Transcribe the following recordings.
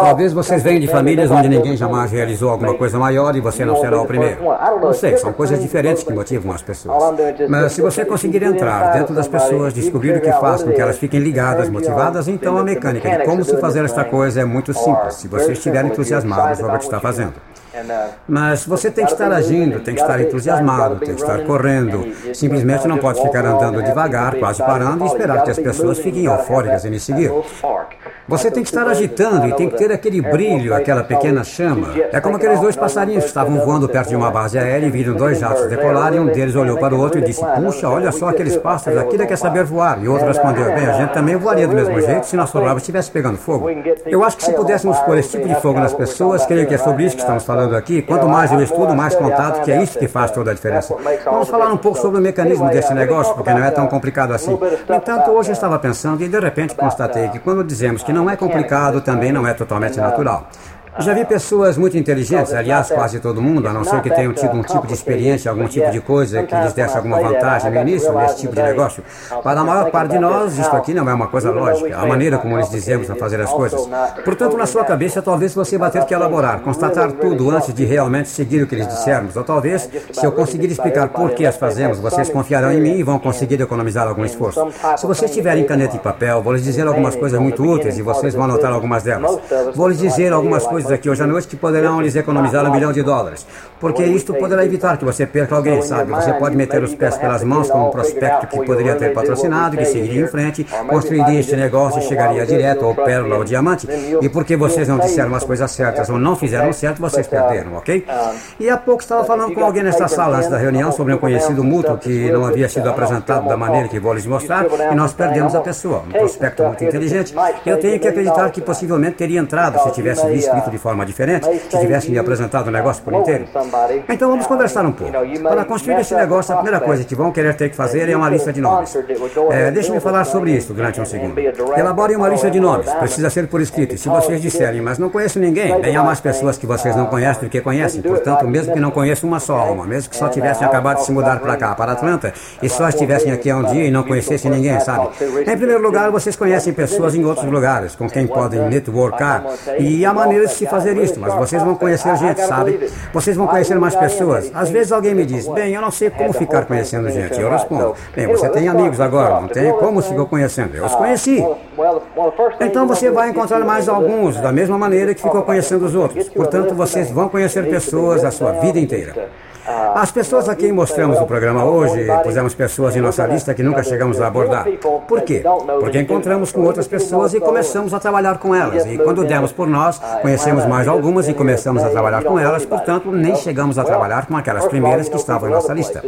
Talvez vocês venham de famílias onde ninguém jamais realizou alguma coisa maior e você não será o primeiro. Não sei, são coisas diferentes que motivam as pessoas. Mas se você conseguir entrar dentro das pessoas, descobrir o que faz com que elas fiquem ligadas, motivadas, então a mecânica de como se fazer esta coisa é muito simples, se você estiver entusiasmado sobre o que está fazendo. Mas você tem que estar agindo, tem que estar entusiasmado, tem que estar correndo. Simplesmente não pode ficar andando devagar, quase parando e esperar que as pessoas fiquem eufóricas e me seguir. Você tem que estar agitando e tem que ter aquele brilho, aquela pequena chama. É como aqueles dois passarinhos que estavam voando perto de uma base aérea e viram dois jatos decolar e um deles olhou para o outro e disse: Puxa, olha só aqueles pássaros, aquilo é quer saber voar. E o outro respondeu: Bem, a gente também voaria do mesmo jeito se nosso lábio estivesse pegando fogo. Eu acho que se pudéssemos pôr esse tipo de fogo nas pessoas, creio que é sobre isso que estamos falando aqui. Quanto mais eu estudo, mais contato, que é isso que faz toda a diferença. Vamos falar um pouco sobre o mecanismo desse negócio, porque não é tão complicado assim. No entanto, hoje eu estava pensando e de repente constatei que quando dizemos que não é complicado, também não é totalmente natural. Já vi pessoas muito inteligentes, aliás, quase todo mundo, a não ser que tenham tido um tipo de experiência, algum tipo de coisa que lhes desse alguma vantagem no início, nesse tipo de negócio. Para a maior parte de nós, isto aqui não é uma coisa lógica, a maneira como nós dizemos a fazer as coisas. Portanto, na sua cabeça, talvez você vá ter que elaborar, constatar tudo antes de realmente seguir o que lhes dissermos. Ou talvez, se eu conseguir explicar por que as fazemos, vocês confiarão em mim e vão conseguir economizar algum esforço. Se vocês tiverem caneta e papel, vou lhes dizer algumas coisas muito úteis e vocês vão anotar algumas delas. Vou lhes dizer algumas coisas aqui hoje à noite que poderão lhes economizar um milhão de dólares. Porque isto poderá evitar que você perca alguém, sabe? Você pode meter os pés pelas mãos com um prospecto que poderia ter patrocinado, que seguiria em frente, construiria este negócio e chegaria direto ao pérola ou diamante. E porque vocês não disseram as coisas certas ou não fizeram certo, vocês perderam, ok? E há pouco estava falando com alguém nesta sala antes da reunião sobre um conhecido mútuo que não havia sido apresentado da maneira que vou lhes mostrar e nós perdemos a pessoa. Um prospecto muito inteligente. Eu tenho que acreditar que possivelmente teria entrado se tivesse escrito de forma diferente, se tivesse me apresentado o negócio por inteiro. Então vamos conversar um pouco. Para construir esse negócio, a primeira coisa que vão querer ter que fazer é uma lista de nomes. É, Deixe-me falar sobre isso durante um segundo. Elaborem uma lista de nomes. Precisa ser por escrito. E se vocês disserem, mas não conheço ninguém, bem há mais pessoas que vocês não conhecem do que conhecem. Portanto, mesmo que não conheçam uma só alma, mesmo que só tivessem acabado de se mudar para cá, para Atlanta, e só estivessem aqui há um dia e não conhecessem ninguém, sabe? Em primeiro lugar, vocês conhecem pessoas em outros lugares, com quem podem networkar. E há maneiras de se fazer isso, mas vocês vão conhecer gente, sabe? Vocês vão conhecer mais pessoas. Às vezes alguém me diz, bem, eu não sei como ficar conhecendo gente. Eu respondo, bem, você tem amigos agora, não tem? Como ficou conhecendo? Eu os conheci. Então você vai encontrar mais alguns, da mesma maneira que ficou conhecendo os outros. Portanto, vocês vão conhecer pessoas a sua vida inteira. As pessoas a quem mostramos o programa hoje, pusemos pessoas em nossa lista que nunca chegamos a abordar. Por quê? Porque encontramos com outras pessoas e começamos a trabalhar com elas. E quando demos por nós, conhecemos mais algumas e começamos a trabalhar com elas, portanto, nem chegamos a trabalhar com aquelas primeiras que estavam em nossa lista.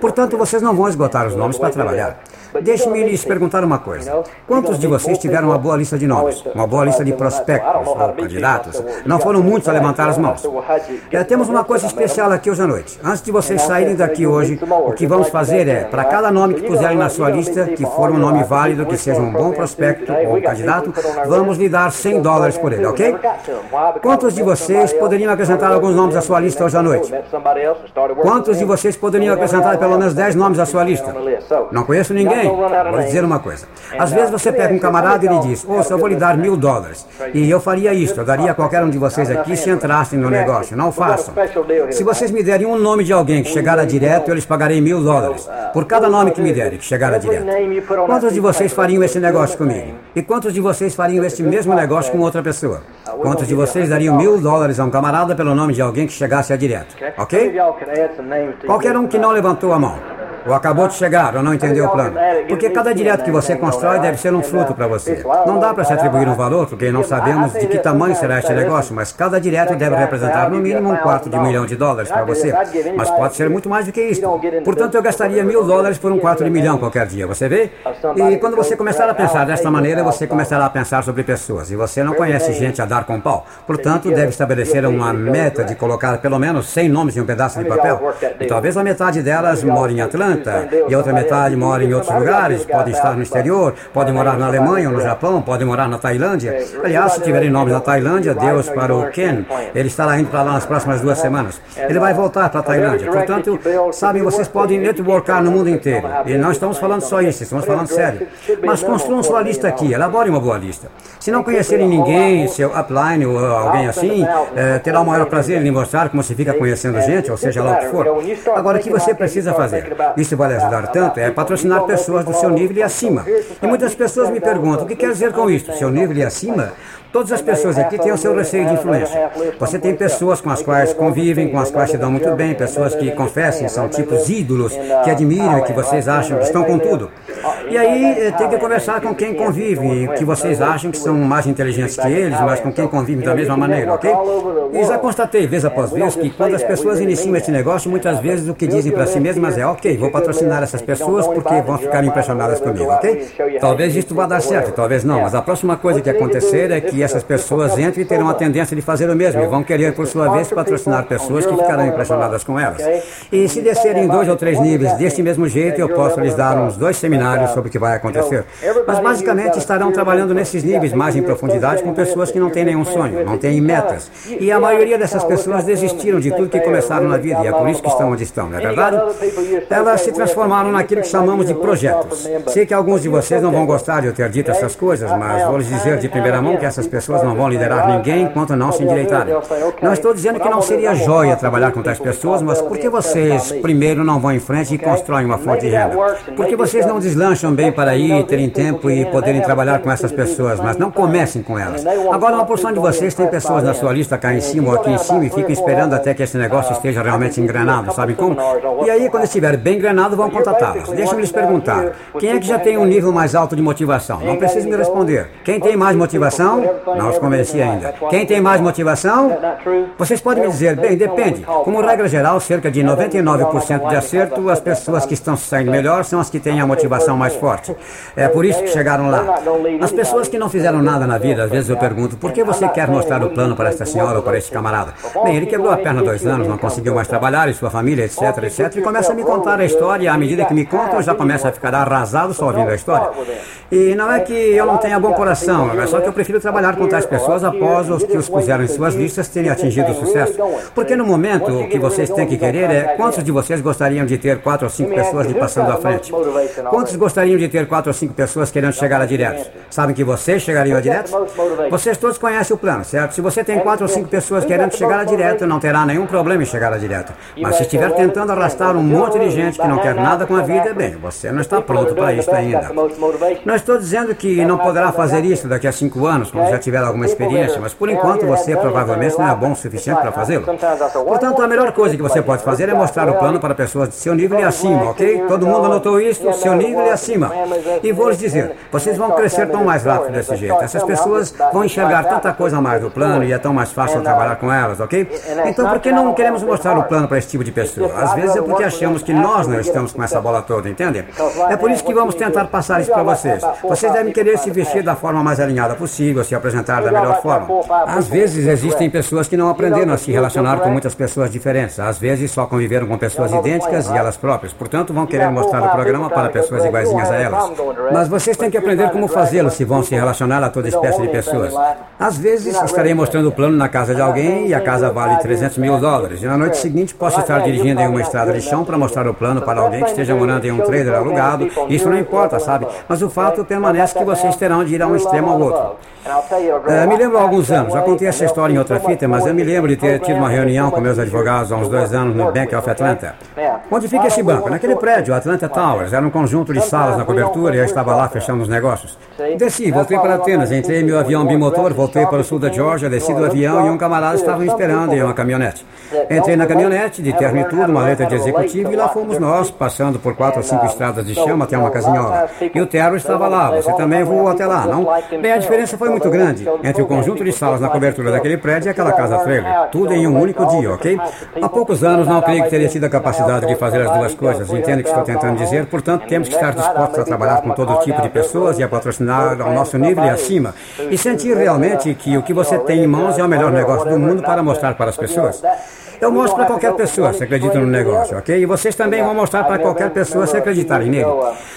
Portanto, vocês não vão esgotar os nomes para trabalhar. Deixe-me lhes perguntar uma coisa. Quantos de vocês tiveram uma boa lista de nomes? Uma boa lista de prospectos ou candidatos? Não foram muitos a levantar as mãos. É, temos uma coisa especial aqui hoje à noite. Antes de vocês saírem daqui hoje, o que vamos fazer é, para cada nome que puserem na sua lista, que for um nome válido, que seja um bom prospecto ou candidato, vamos lhe dar 100 dólares por ele, ok? Quantos de vocês poderiam acrescentar alguns nomes à sua lista hoje à noite? Quantos de vocês poderiam acrescentar pelo menos 10 nomes à sua lista? Não conheço ninguém. Vou lhe dizer uma coisa. Às vezes você pega um camarada e ele diz, ouça, eu vou lhe dar mil dólares. E eu faria isso, eu daria a qualquer um de vocês aqui se entrassem no negócio. Não façam. Se vocês me derem um nome de alguém que chegara direto, eu lhes pagarei mil dólares. Por cada nome que me derem, que chegara direto. Quantos de vocês fariam esse negócio comigo? E quantos de vocês fariam esse mesmo negócio com outra pessoa? Quantos de vocês dariam mil dólares a um camarada pelo nome de alguém que chegasse a direto? Ok? Qualquer um que não levantou a mão ou acabou de chegar, ou não entendeu o plano. Porque cada direto que você constrói deve ser um fruto para você. Não dá para se atribuir um valor, porque não sabemos de que tamanho será este negócio, mas cada direto deve representar no mínimo um quarto de milhão de dólares para você. Mas pode ser muito mais do que isso. Portanto, eu gastaria mil dólares por um quarto de milhão qualquer dia, você vê? E quando você começar a pensar desta maneira, você começará a pensar sobre pessoas. E você não conhece gente a dar com pau. Portanto, deve estabelecer uma meta de colocar pelo menos 100 nomes em um pedaço de papel. E talvez a metade delas more em Atlanta E a outra metade mora em outros lugares, podem estar no exterior, podem morar na Alemanha ou no Japão, podem morar na Tailândia. Aliás, se tiverem nomes na Tailândia, Deus para o Ken, ele estará indo para lá nas próximas duas semanas. Ele vai voltar para a Tailândia. Portanto, sabem, vocês podem networkar no mundo inteiro. E não estamos falando só isso, estamos falando sério. Mas construam sua lista aqui, elaborem uma boa lista. Se não conhecerem ninguém, seu upline ou alguém assim, é, terá o maior prazer em lhe mostrar como se fica conhecendo gente, ou seja lá o que for. Agora, o que você precisa fazer? Isso vai ajudar tanto, é patrocinar pessoas do seu nível e acima. E muitas pessoas me perguntam, o que quer dizer com isso? Seu nível e acima? Todas as pessoas aqui têm o seu receio de influência. Você tem pessoas com as quais convivem, com as quais se dão muito bem, pessoas que confessem, são tipos ídolos, que admiram que vocês acham que estão com tudo. E aí eh, tem que conversar com quem convive, que vocês acham que são mais inteligentes que eles, mas com quem convivem da mesma maneira, ok? E já constatei vez após vez que quando as pessoas iniciam esse negócio, muitas vezes o que dizem para si mesmas é, ok, vou patrocinar essas pessoas porque vão ficar impressionadas comigo, ok? Talvez isto vá dar certo, talvez não, mas a próxima coisa que acontecer é que essas pessoas entram e terão a tendência de fazer o mesmo e vão querer, por sua vez, patrocinar pessoas que ficarão impressionadas com elas. E se descerem dois ou três níveis deste mesmo jeito, eu posso lhes dar uns dois seminários sobre o que vai acontecer. Mas basicamente estarão trabalhando nesses níveis mais em profundidade com pessoas que não têm nenhum sonho, não têm metas. E a maioria dessas pessoas desistiram de tudo que começaram na vida e é por isso que estão onde estão, não é verdade? Elas se transformaram naquilo que chamamos de projetos. Sei que alguns de vocês não vão gostar de eu ter dito essas coisas, mas vou lhes dizer de primeira mão que essas pessoas não vão liderar ninguém enquanto não se endireitarem. Não estou dizendo que não seria joia trabalhar com tais pessoas, mas por que vocês primeiro não vão em frente e constroem uma fonte de renda? Por que vocês não deslancham bem para ir, terem tempo e poderem trabalhar com essas pessoas, mas não comecem com elas? Agora, uma porção de vocês tem pessoas na sua lista cá em cima ou aqui em cima e ficam esperando até que esse negócio esteja realmente engrenado, sabe como? E aí, quando estiver bem engrenado, vão contatá-las. Deixa-me lhes perguntar: quem é que já tem um nível mais alto de motivação? Não precisa me responder. Quem tem mais motivação? Não os convenci ainda. Quem tem mais motivação? Vocês podem me dizer, bem, depende. Como regra geral, cerca de 99% de acerto, as pessoas que estão se saindo melhor são as que têm a motivação mais forte. É por isso que chegaram lá. As pessoas que não fizeram nada na vida, às vezes eu pergunto, por que você quer mostrar o plano para esta senhora ou para este camarada? Bem, ele quebrou a perna dois anos, não conseguiu mais trabalhar, e sua família, etc, etc, e começa a me contar a história, e à medida que me contam, já começo a ficar arrasado só ouvindo a história. E não é que eu não tenha bom coração, é só que eu prefiro trabalhar com tais pessoas após os que os puseram em suas listas terem atingido o sucesso. Porque no momento o que vocês têm que querer é quantos de vocês gostariam de ter quatro ou cinco pessoas de passando à frente? Quantos gostariam de ter quatro ou cinco pessoas querendo chegar a direto? Sabem que vocês chegariam a direto? Vocês todos conhecem o plano, certo? Se você tem quatro ou cinco pessoas querendo chegar a direto, não terá nenhum problema em chegar a direto. Mas se estiver tentando arrastar um monte de gente que não quer nada com a vida, bem, você não está pronto para isso ainda. Não estou dizendo que não poderá fazer isso daqui a cinco anos, quando já tiver alguma experiência, mas por enquanto você provavelmente não é bom o suficiente para fazê-lo. Portanto, a melhor coisa que você pode fazer é mostrar o plano para pessoas de seu nível e acima, ok? Todo mundo anotou isso? Seu nível e acima. E vou lhes dizer, vocês vão crescer tão mais rápido desse jeito. Essas pessoas vão enxergar tanta coisa a mais do plano e é tão mais fácil trabalhar com elas, ok? Então, por que não queremos mostrar o plano para esse tipo de pessoa? Às vezes é porque achamos que nós não estamos com essa bola toda, entende? É por isso que vamos tentar passar isso para vocês. Vocês devem querer se vestir da forma mais alinhada possível, se apresentar da melhor forma. Às vezes existem pessoas que não aprenderam a se relacionar com muitas pessoas diferentes. Às vezes só conviveram com pessoas idênticas e elas próprias. Portanto, vão querer mostrar o programa para pessoas iguaizinhas a elas. Mas vocês têm que aprender como fazê-lo se vão se relacionar a toda espécie de pessoas. Às vezes estarei mostrando o plano na casa de alguém e a casa vale 300 mil dólares. E na noite seguinte posso estar dirigindo em uma estrada de chão para mostrar o plano para alguém que esteja morando em um trailer alugado. Isso não importa, sabe? Mas o fato permanece que vocês terão de ir a um extremo ao outro. É, me lembro há alguns anos, já contei essa história em outra fita, mas eu me lembro de ter tido uma reunião com meus advogados há uns dois anos no Bank of Atlanta. Onde fica esse banco? Naquele prédio, Atlanta Towers. Era um conjunto de salas na cobertura e eu estava lá fechando os negócios. Desci, voltei para Atenas, entrei em meu avião bimotor, voltei para o sul da Georgia, desci do avião e um camarada estava me esperando em uma caminhonete. Entrei na caminhonete, de terno e tudo, uma letra de executivo, e lá fomos nós, passando por quatro ou cinco estradas de chama até uma casinhola. E o terno estava lá, você também voou até lá, não? Bem, a diferença foi muito grande entre o conjunto de salas na cobertura daquele prédio e aquela casa trailer. Tudo em um único dia, ok? Há poucos anos não creio que teria tido a capacidade de fazer as duas coisas. Entende o que estou tentando dizer? Portanto, temos que estar dispostos a trabalhar com todo tipo de pessoas e a patrocinar ao nosso nível e acima. E sentir realmente que o que você tem em mãos é o melhor negócio do mundo para mostrar para as pessoas. Eu mostro para qualquer pessoa se acredita no negócio, ok? E vocês também vão mostrar para qualquer pessoa se acreditarem nele.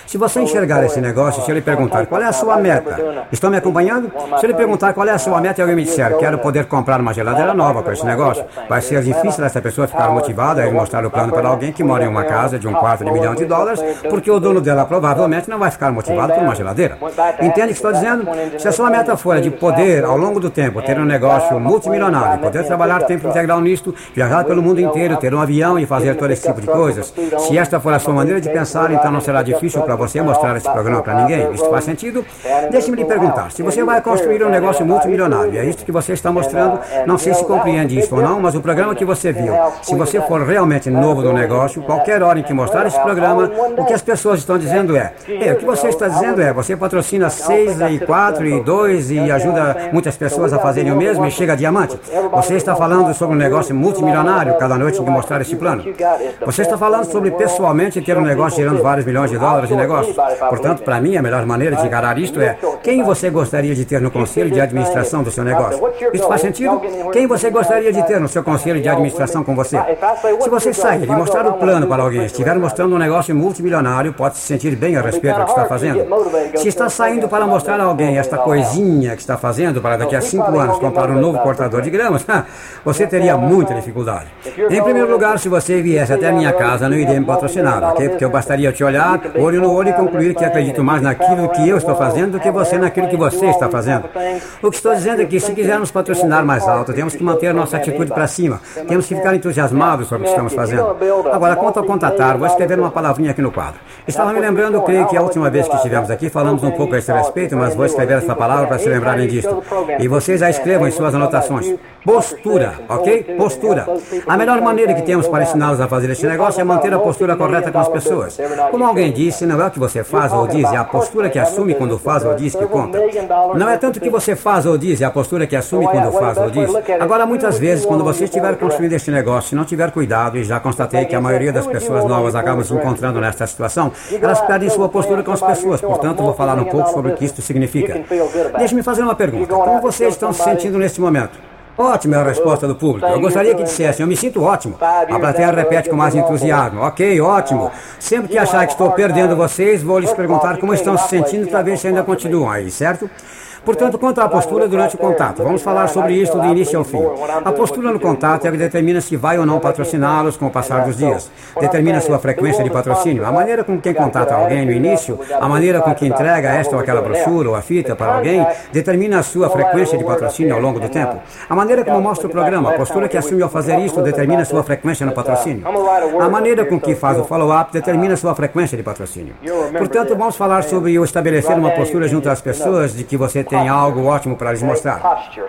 Se você enxergar esse negócio, se ele perguntar qual é a sua meta, estão me acompanhando? Se ele perguntar qual é a sua meta e alguém me disser, quero poder comprar uma geladeira nova com esse negócio, vai ser difícil essa pessoa ficar motivada a mostrar o plano para alguém que mora em uma casa de um quarto de milhão de dólares, porque o dono dela provavelmente não vai ficar motivado por uma geladeira. Entende o que estou dizendo? Se a sua meta for de poder, ao longo do tempo, ter um negócio multimilionário, poder trabalhar tempo integral nisto, viajar pelo mundo inteiro, ter um avião e fazer todo esse tipo de coisas, se esta for a sua maneira de pensar, então não será difícil para você mostrar esse programa para ninguém. Isso faz sentido? Deixe-me lhe perguntar, se você vai construir um negócio multimilionário, é isso que você está mostrando, não sei se compreende isso ou não, mas o programa que você viu, se você for realmente novo no negócio, qualquer hora em que mostrar esse programa, o que as pessoas estão dizendo é, é o que você está dizendo é, você patrocina seis e quatro e dois e ajuda muitas pessoas a fazerem o mesmo e chega a diamante. Você está falando sobre um negócio multimilionário cada noite que mostrar esse plano. Você está falando sobre pessoalmente ter um negócio gerando vários milhões de dólares de negócio. Portanto, para mim, a melhor maneira de encarar isto é quem você gostaria de ter no conselho de administração do seu negócio. Isso faz sentido? Quem você gostaria de ter no seu conselho de administração com você? Se você sair e mostrar o plano para alguém, estiver mostrando um negócio multimilionário, pode se sentir bem a respeito do que está fazendo. Se está saindo para mostrar a alguém esta coisinha que está fazendo para daqui a cinco anos comprar um novo cortador de gramas, você teria muita dificuldade. Em primeiro lugar, se você viesse até a minha casa, não iria me patrocinar, ok? Porque eu bastaria te olhar, olho no olho e concluir que acredito mais naquilo que eu estou fazendo do que você naquilo que você está fazendo. O que estou dizendo é que se quisermos patrocinar mais alto, temos que manter nossa atitude para cima. Temos que ficar entusiasmados sobre o que estamos fazendo. Agora, quanto ao contatar, vou escrever uma palavrinha aqui no quadro. Estava me lembrando, creio que a última vez que estivemos aqui falamos um pouco a esse respeito, mas vou escrever essa palavra para se lembrarem disto. E vocês já escrevam em suas anotações. Postura, ok? Postura. A melhor maneira que temos para ensiná-los a fazer este negócio é manter a postura correta com as pessoas. Como alguém disse, não é o que você faz ou diz, é a postura que assume quando faz ou diz que conta. Não é tanto o que você faz ou diz, é a postura que assume quando faz ou diz. Agora, muitas vezes, quando você estiver construindo este negócio, se não tiver cuidado, e já constatei que a maioria das pessoas novas acabam se encontrando nesta situação, elas perdem sua postura com as pessoas. Portanto, vou falar um pouco sobre o que isto significa. Deixe-me fazer uma pergunta. Como vocês estão se sentindo neste momento? Ótimo é a resposta do público. Eu gostaria que dissessem, eu me sinto ótimo. A plateia repete com mais entusiasmo. Ok, ótimo. Sempre que achar que estou perdendo vocês, vou lhes perguntar como estão se sentindo para ver se ainda continuam aí, certo? Portanto, quanto à postura durante o contato, vamos falar sobre isso do início ao fim. A postura no contato é que determina se vai ou não patrociná-los com o passar dos dias. Determina sua frequência de patrocínio. A maneira com que contata alguém no início, a maneira com que entrega esta ou aquela brochura ou a fita para alguém, determina a sua frequência de patrocínio ao longo do tempo. A maneira como mostra o programa, a postura que assume ao fazer isto, determina sua frequência no patrocínio. A maneira com que faz o follow-up determina sua frequência de patrocínio. Portanto, vamos falar sobre o estabelecer uma postura junto às pessoas de que você tem tem algo ótimo para lhes mostrar.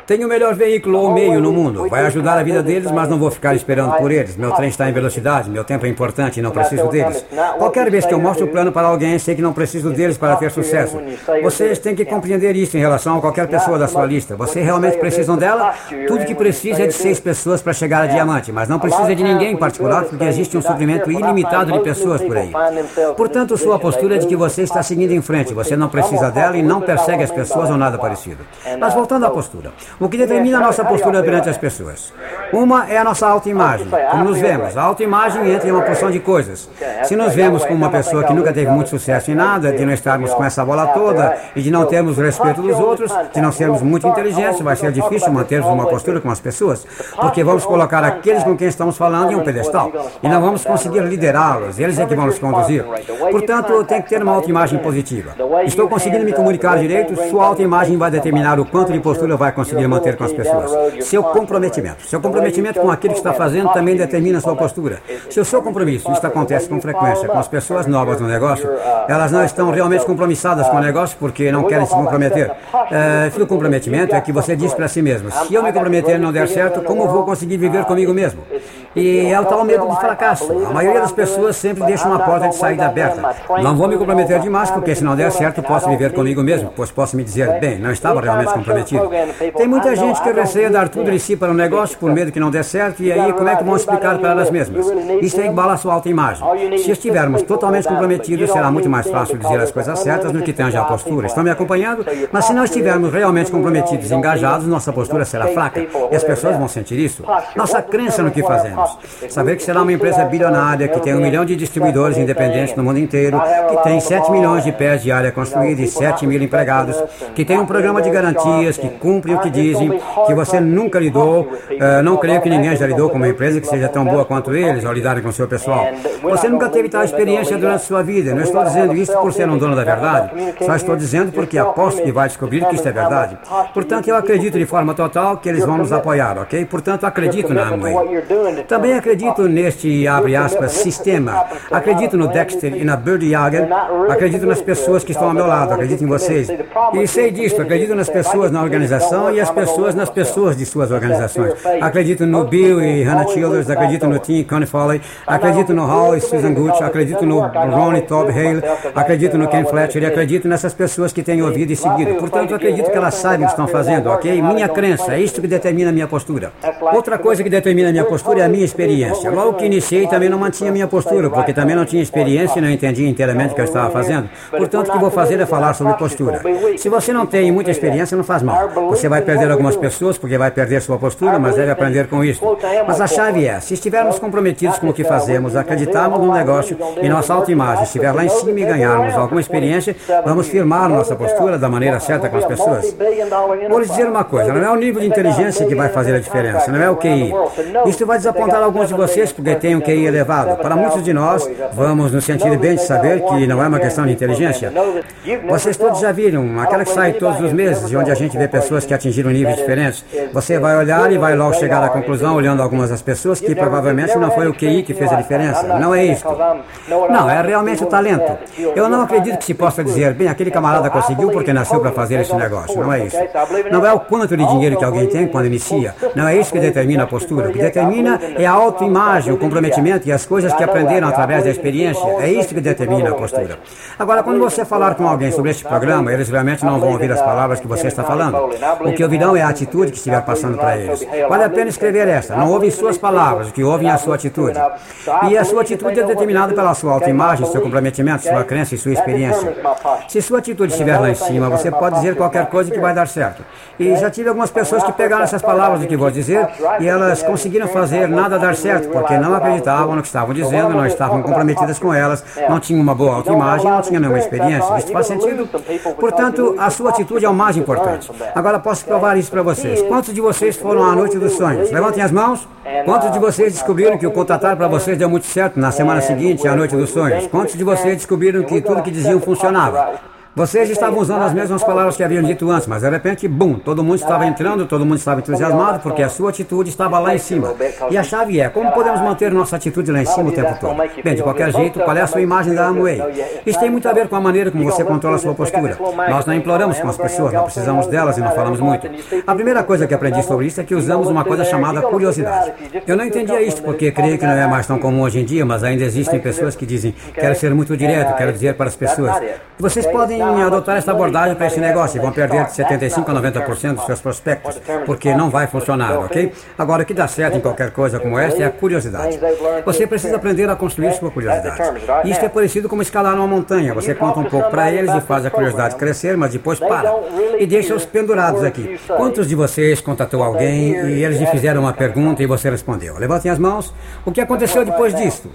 Tenho o melhor veículo ou meio no mundo. Vai ajudar a vida deles, mas não vou ficar esperando por eles. Meu trem está em velocidade, meu tempo é importante e não preciso deles. Qualquer vez que eu mostro o plano para alguém, sei que não preciso deles para ter sucesso. Vocês têm que compreender isso em relação a qualquer pessoa da sua lista. Vocês realmente precisam dela? Tudo que precisa é de seis pessoas para chegar a diamante, mas não precisa de ninguém em particular, porque existe um suprimento ilimitado de pessoas por aí. Portanto, sua postura é de que você está seguindo em frente. Você não precisa dela e não persegue as pessoas ou nada parecido. Mas voltando à postura. O que determina a nossa postura perante as pessoas? Uma é a nossa autoimagem. Como nos vemos, a autoimagem entra em uma porção de coisas. Se nos vemos como uma pessoa que nunca teve muito sucesso em nada, de não estarmos com essa bola toda e de não termos o respeito dos outros, de não sermos muito inteligentes, vai ser difícil mantermos uma postura com as pessoas, porque vamos colocar aqueles com quem estamos falando em um pedestal e não vamos conseguir liderá-los, eles é que vão nos conduzir. Portanto, tem que ter uma autoimagem positiva. Estou conseguindo me comunicar direito, sua autoimagem vai determinar o quanto de postura vai conseguir manter com as pessoas. Seu comprometimento. Seu comprometimento com aquilo que está fazendo também determina sua postura. Se o seu compromisso, isto acontece com frequência com as pessoas novas no negócio, elas não estão realmente compromissadas com o negócio porque não querem se comprometer. É, o comprometimento é que você diz para si mesmo: se eu me comprometer e não der certo, como vou conseguir viver comigo mesmo? E é o tal medo do fracasso. A maioria das pessoas sempre deixa uma porta de saída aberta. Não vou me comprometer demais, porque se não der certo, posso viver comigo mesmo, pois posso me dizer, bem, não estava realmente comprometido. Tem muita gente que receia dar tudo de si para um negócio por medo que não dê certo, e aí como é que vão explicar para elas mesmas? Isso é igual à sua autoimagem. Se estivermos totalmente comprometidos, será muito mais fácil dizer as coisas certas no que tange a postura. Estão me acompanhando? Mas se não estivermos realmente comprometidos e engajados, nossa postura será fraca. E as pessoas vão sentir isso. Nossa crença no que fazemos. Saber que será uma empresa bilionária, que tem um milhão de distribuidores independentes no mundo inteiro, que tem 7 milhões de pés de área construída e 7 mil empregados, que tem um programa de garantias, que cumpre o que dizem, que você nunca lidou. Uh, não creio que ninguém já lidou com uma empresa que seja tão boa quanto eles ao lidarem com o seu pessoal. Você nunca teve tal experiência durante sua vida. Não estou dizendo isso por ser um dono da verdade. Só estou dizendo porque aposto que vai descobrir que isso é verdade. Portanto, eu acredito de forma total que eles vão nos apoiar, ok? Portanto, acredito na Amway. Também acredito neste, abre aspas, sistema. Acredito no Dexter e na Birdie Yager. Acredito nas pessoas que estão ao meu lado. Acredito em vocês. E sei disso. Acredito nas pessoas na organização e as pessoas nas pessoas de suas organizações. Acredito no Bill e Hannah Childers. Acredito no Tim Connie Foley. Acredito no Hall e Susan Gucci. Acredito no Ron e Todd Hale. Acredito no Ken Fletcher e acredito nessas pessoas que têm ouvido e seguido. Portanto, acredito que elas sabem o que estão fazendo, ok? Minha crença, é isso que determina a minha postura. Outra coisa que determina a minha postura é a minha experiência. Logo que iniciei, também não mantinha minha postura, porque também não tinha experiência e não entendia inteiramente o que eu estava fazendo. Portanto, o que vou fazer é falar sobre postura. Se você não tem muita experiência, não faz mal. Você vai perder algumas pessoas porque vai perder sua postura, mas deve aprender com isso. Mas a chave é, se estivermos comprometidos com o que fazemos, acreditarmos no negócio e nossa autoimagem estiver lá em cima e ganharmos alguma experiência, vamos firmar nossa postura da maneira certa com as pessoas. Vou lhes dizer uma coisa, não é o nível de inteligência que vai fazer a diferença, não é o QI. Isso vai desapontar alguns de vocês porque têm um QI elevado. Para muitos de nós, vamos nos sentir bem de saber que não é uma questão de inteligência. Vocês todos já viram aquela que sai todos os meses, onde a gente vê pessoas que atingiram níveis diferentes. Você vai olhar e vai logo chegar à conclusão, olhando algumas das pessoas, que provavelmente não foi o QI que fez a diferença. Não é isso. Não, é realmente o talento. Eu não acredito que se possa dizer, bem, aquele camarada conseguiu porque nasceu para fazer esse negócio. Não é isso. Não é o quanto de dinheiro que alguém tem quando inicia. Não é isso que determina a postura. O que determina é a autoimagem, o comprometimento e as coisas que aprenderam através da experiência. É isso que determina a postura. Agora, quando você falar com alguém sobre este programa, eles realmente não vão ouvir as palavras que você está falando. O que ouvirão é a atitude que estiver passando para eles. Vale a pena escrever esta. Não ouvem suas palavras, o que ouvem é a sua atitude. E a sua atitude é determinada pela sua autoimagem, seu comprometimento, sua crença e sua experiência. Se sua atitude estiver lá em cima, você pode dizer qualquer coisa que vai dar certo. E já tive algumas pessoas que pegaram essas palavras do que vou dizer e elas conseguiram fazer nada dar certo, porque não acreditavam no que estavam dizendo, não estavam comprometidas com elas, não tinham uma boa autoimagem, não tinham nenhuma experiência. Isso faz sentido? Portanto, a sua atitude é o mais importante. Agora posso provar isso para vocês. Quantos de vocês foram à noite dos sonhos? Levantem as mãos. Quantos de vocês descobriram que o contratar para vocês deu muito certo na semana seguinte, à noite dos sonhos? Quantos de vocês descobriram que tudo que diziam funcionava? Vocês estavam usando as mesmas palavras que haviam dito antes, mas de repente, bum, todo mundo estava entrando, todo mundo estava entusiasmado, porque a sua atitude estava lá em cima. E a chave é, como podemos manter nossa atitude lá em cima o tempo todo? Bem, de qualquer jeito, qual é a sua imagem da Amway? Isso tem muito a ver com a maneira como você controla a sua postura. Nós não imploramos com as pessoas, não precisamos delas e não falamos muito. A primeira coisa que aprendi sobre isso é que usamos uma coisa chamada curiosidade. Eu não entendia isso, porque creio que não é mais tão comum hoje em dia, mas ainda existem pessoas que dizem, quero ser muito direto, quero dizer para as pessoas. Vocês podem adotar esta abordagem para esse negócio vão perder de 75% a 90% dos seus prospectos, porque não vai funcionar, ok? Agora, o que dá certo em qualquer coisa como esta é a curiosidade. Você precisa aprender a construir sua curiosidade. Isto é parecido como escalar uma montanha. Você conta um pouco para eles e faz a curiosidade crescer, mas depois para. E deixa-os pendurados aqui. Quantos de vocês contatou alguém e eles lhe fizeram uma pergunta e você respondeu? Levantem as mãos. O que aconteceu depois disto?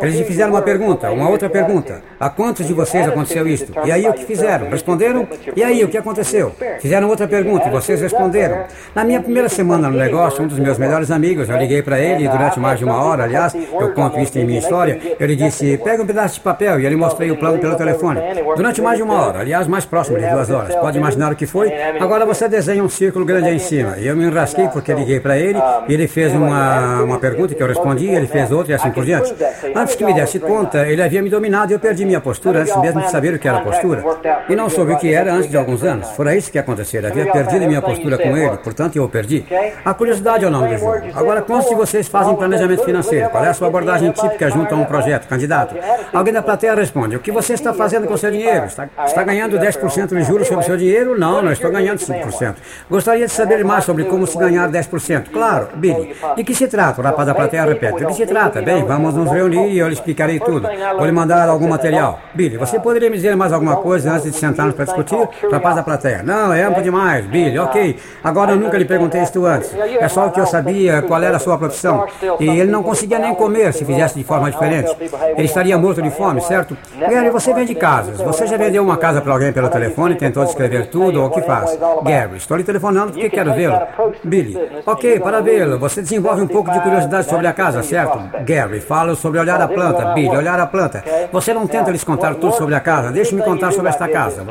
Eles lhe fizeram uma pergunta, uma outra pergunta. A quantos de vocês aconteceu isto? E aí o que fizeram? Responderam? E aí o que aconteceu? Fizeram outra pergunta e vocês responderam. Na minha primeira semana no negócio, um dos meus melhores amigos, eu liguei para ele durante mais de uma hora, aliás, eu conto isso em minha história, eu lhe disse, pega um pedaço de papel e ele mostrei o plano pelo telefone. Durante mais de uma hora, aliás, mais próximo de duas horas. Pode imaginar o que foi? Agora você desenha um círculo grande aí em cima. E eu me enrasquei porque liguei para ele e ele fez uma, uma pergunta que eu respondi, ele fez outra e assim por diante. Antes que me desse conta, ele havia me dominado e eu perdi minha postura antes mesmo de saber o que era postura. E não soube o que era antes de alguns anos. Fora isso que aconteceu. Havia perdido minha postura com ele, portanto eu perdi. A curiosidade é o nome do jogo. Agora, quantos de vocês fazem planejamento financeiro? Qual é a sua abordagem típica junto a um projeto, candidato? Alguém da plateia responde: O que você está fazendo com seu dinheiro? Está, está ganhando 10% de juros sobre seu dinheiro? Não, não estou ganhando 5%. Gostaria de saber mais sobre como se ganhar 10%. Claro, Billy. De que se trata? O rapaz da plateia repete. De que se trata? Bem, vamos nos reunir e eu lhe explicarei tudo. Vou lhe mandar algum material. Billy, você poderia me dizer mais alguma coisa antes de sentarmos para discutir? Rapaz da plateia. Não, é amplo demais. Billy, ok. Agora eu nunca lhe perguntei isto antes. É só o que eu sabia, qual era a sua profissão. E ele não conseguia nem comer se fizesse de forma diferente. Ele estaria morto de fome, certo? Gary, você vende casas. Você já vendeu uma casa para alguém pelo telefone, tentou descrever tudo, ou o que faz? Gary, estou lhe telefonando porque quero vê-lo. Billy, ok, para vê-lo. Você desenvolve um pouco de curiosidade sobre a casa, certo? Gary, fala sobre olhar a planta. Billy, olhar a planta. Você não tenta lhes contar tudo sobre a casa. Deixe-me contar sobre esta casa.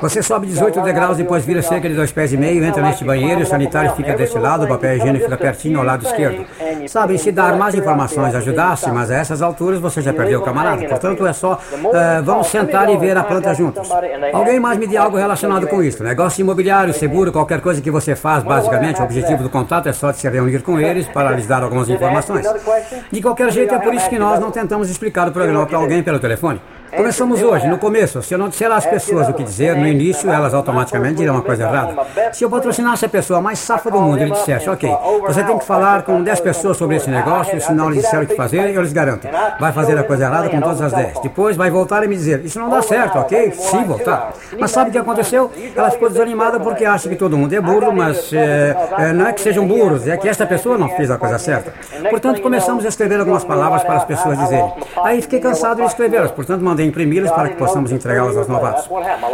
Você sobe 18 degraus, depois vira cerca de dois pés e meio, entra neste banheiro, o sanitário fica deste lado, o papel higiênico fica pertinho ao lado esquerdo. Sabe, se dar mais informações ajudasse, mas a essas alturas você já perdeu o camarada. Portanto, é só, uh, vamos sentar e ver a planta juntos. Alguém mais me dê algo relacionado com isso. Negócio imobiliário, seguro, qualquer coisa que você faz, basicamente, o objetivo do contato é só de se reunir com eles para lhes dar algumas informações. De qualquer jeito, é por isso que nós não tentamos explicar o programa para alguém pelo telefone. Começamos hoje, no começo. Se eu não disser às pessoas o que dizer, no início elas automaticamente dirão uma coisa errada. Se eu patrocinasse a pessoa mais safa do mundo e lhe dissesse, ok, você tem que falar com 10 pessoas sobre esse negócio, e se não lhe disser o que fazer, eu lhes garanto. Vai fazer a coisa errada com todas as 10. Depois vai voltar e me dizer, isso não dá certo, ok? Se voltar. Mas sabe o que aconteceu? Ela ficou desanimada porque acha que todo mundo é burro, mas é, é, não é que sejam burros, é que esta pessoa não fez a coisa certa. Portanto, começamos a escrever algumas palavras para as pessoas dizerem. Aí fiquei cansado de escrevê-las, portanto mandei imprimi-las para que possamos entregá-las aos novatos.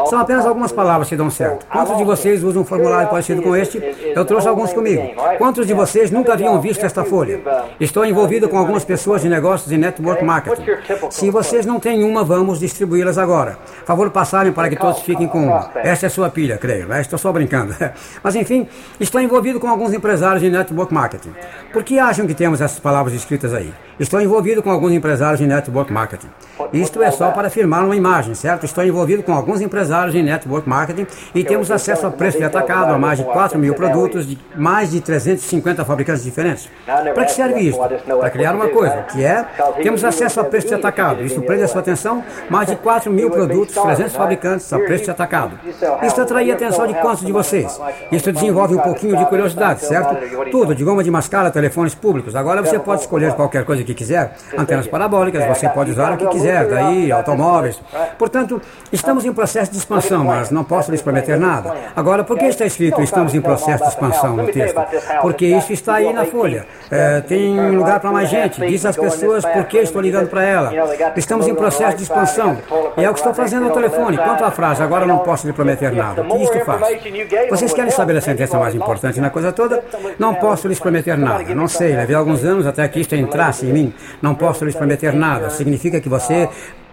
São apenas algumas palavras que dão certo. Quantos de vocês usam um formulário parecido com este? Eu trouxe alguns comigo. Quantos de vocês nunca haviam visto esta folha? Estou envolvido com algumas pessoas de negócios e network marketing. Se vocês não têm uma, vamos distribuí-las agora. Favor passarem para que todos fiquem com uma. Esta é sua pilha, creio. Né? Estou só brincando. Mas enfim, estou envolvido com alguns empresários de network marketing. Por que acham que temos essas palavras escritas aí? Estou envolvido com alguns empresários de network marketing. Isto é só para afirmar uma imagem, certo? Estou envolvido com alguns empresários em network marketing e temos acesso a preço de atacado a mais de 4 mil produtos de mais de 350 fabricantes diferentes. Para que serve isso? Para criar uma coisa, que é, temos acesso a preço de atacado. Isso prende a sua atenção, mais de 4 mil produtos, 300 fabricantes a preço de atacado. Isso atrai a atenção de quantos de vocês? Isso desenvolve um pouquinho de curiosidade, certo? Tudo, de goma de mascara, telefones públicos. Agora você pode escolher qualquer coisa que quiser. Antenas parabólicas, você pode usar o que quiser, daí automóveis. Portanto, estamos em processo de expansão, mas não posso lhes prometer nada. Agora, por que está escrito estamos em processo de expansão no texto? Porque isso está aí na folha. É, tem lugar para mais gente. Diz às pessoas por que estou ligando para ela. Estamos em processo de expansão. E é o que estou fazendo no telefone. Quanto à frase, agora não posso lhe prometer nada. O que isto faz? Vocês querem saber a sentença mais importante na coisa toda? Não posso lhes prometer nada. Não sei, levei alguns anos até que isto entrasse em mim. Não posso lhes prometer nada. Significa que você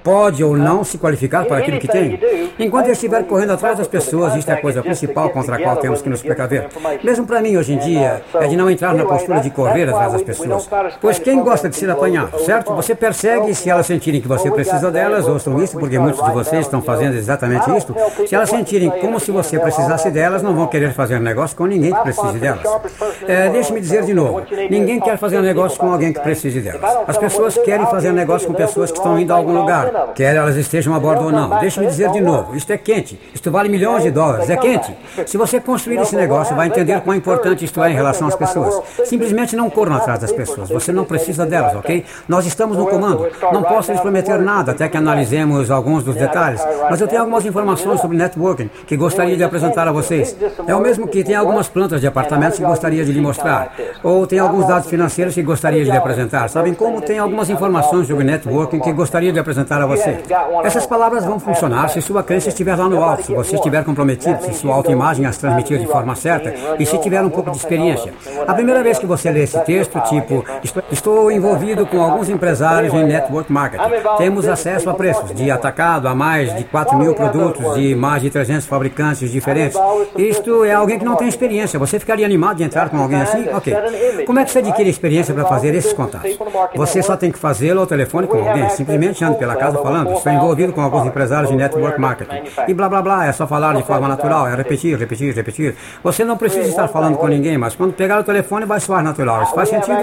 pode ou não se qualificar para aquilo que tem. Enquanto eu estiver correndo atrás das pessoas, isto é a coisa principal contra a qual temos que nos precaver. Mesmo para mim, hoje em dia, é de não entrar na postura de correr atrás das pessoas. Pois quem gosta de ser apanhado, certo? Você persegue se elas sentirem que você precisa delas, ouçam isso, porque muitos de vocês estão fazendo exatamente isto. Se elas sentirem como se você precisasse delas, não vão querer fazer negócio com ninguém que precise delas. É, Deixe-me dizer de novo: ninguém quer fazer negócio com alguém que precise delas. As pessoas querem fazer negócio com pessoas que estão indo a algum lugar quer elas estejam a bordo ou não. Deixe-me dizer de novo, isto é quente, isto vale milhões de dólares, é quente. Se você construir esse negócio, vai entender quão importante isto é em relação às pessoas. Simplesmente não corram atrás das pessoas, você não precisa delas, ok? Nós estamos no comando, não posso lhes prometer nada até que analisemos alguns dos detalhes, mas eu tenho algumas informações sobre networking que gostaria de apresentar a vocês. É o mesmo que tem algumas plantas de apartamentos que gostaria de lhe mostrar, ou tem alguns dados financeiros que gostaria de lhe apresentar. Sabem como tem algumas informações sobre networking que gostaria de apresentar a você. Essas palavras vão funcionar se sua crença estiver lá no alto, se você estiver comprometido, se sua autoimagem as transmitir de forma certa e se tiver um pouco de experiência. A primeira vez que você lê esse texto, tipo, estou envolvido com alguns empresários em network marketing. Temos acesso a preços de atacado a mais de 4 mil produtos de mais de 300 fabricantes diferentes. Isto é alguém que não tem experiência. Você ficaria animado de entrar com alguém assim? Ok. Como é que você adquire experiência para fazer esses contatos? Você só tem que fazê-lo ao telefone com alguém. Simplesmente ande pela casa casa falando, estou envolvido com alguns empresários de network marketing. E blá blá blá, é só falar de forma natural, é repetir, repetir, repetir. Você não precisa estar falando com ninguém, mas quando pegar o telefone vai soar natural. Isso faz sentido?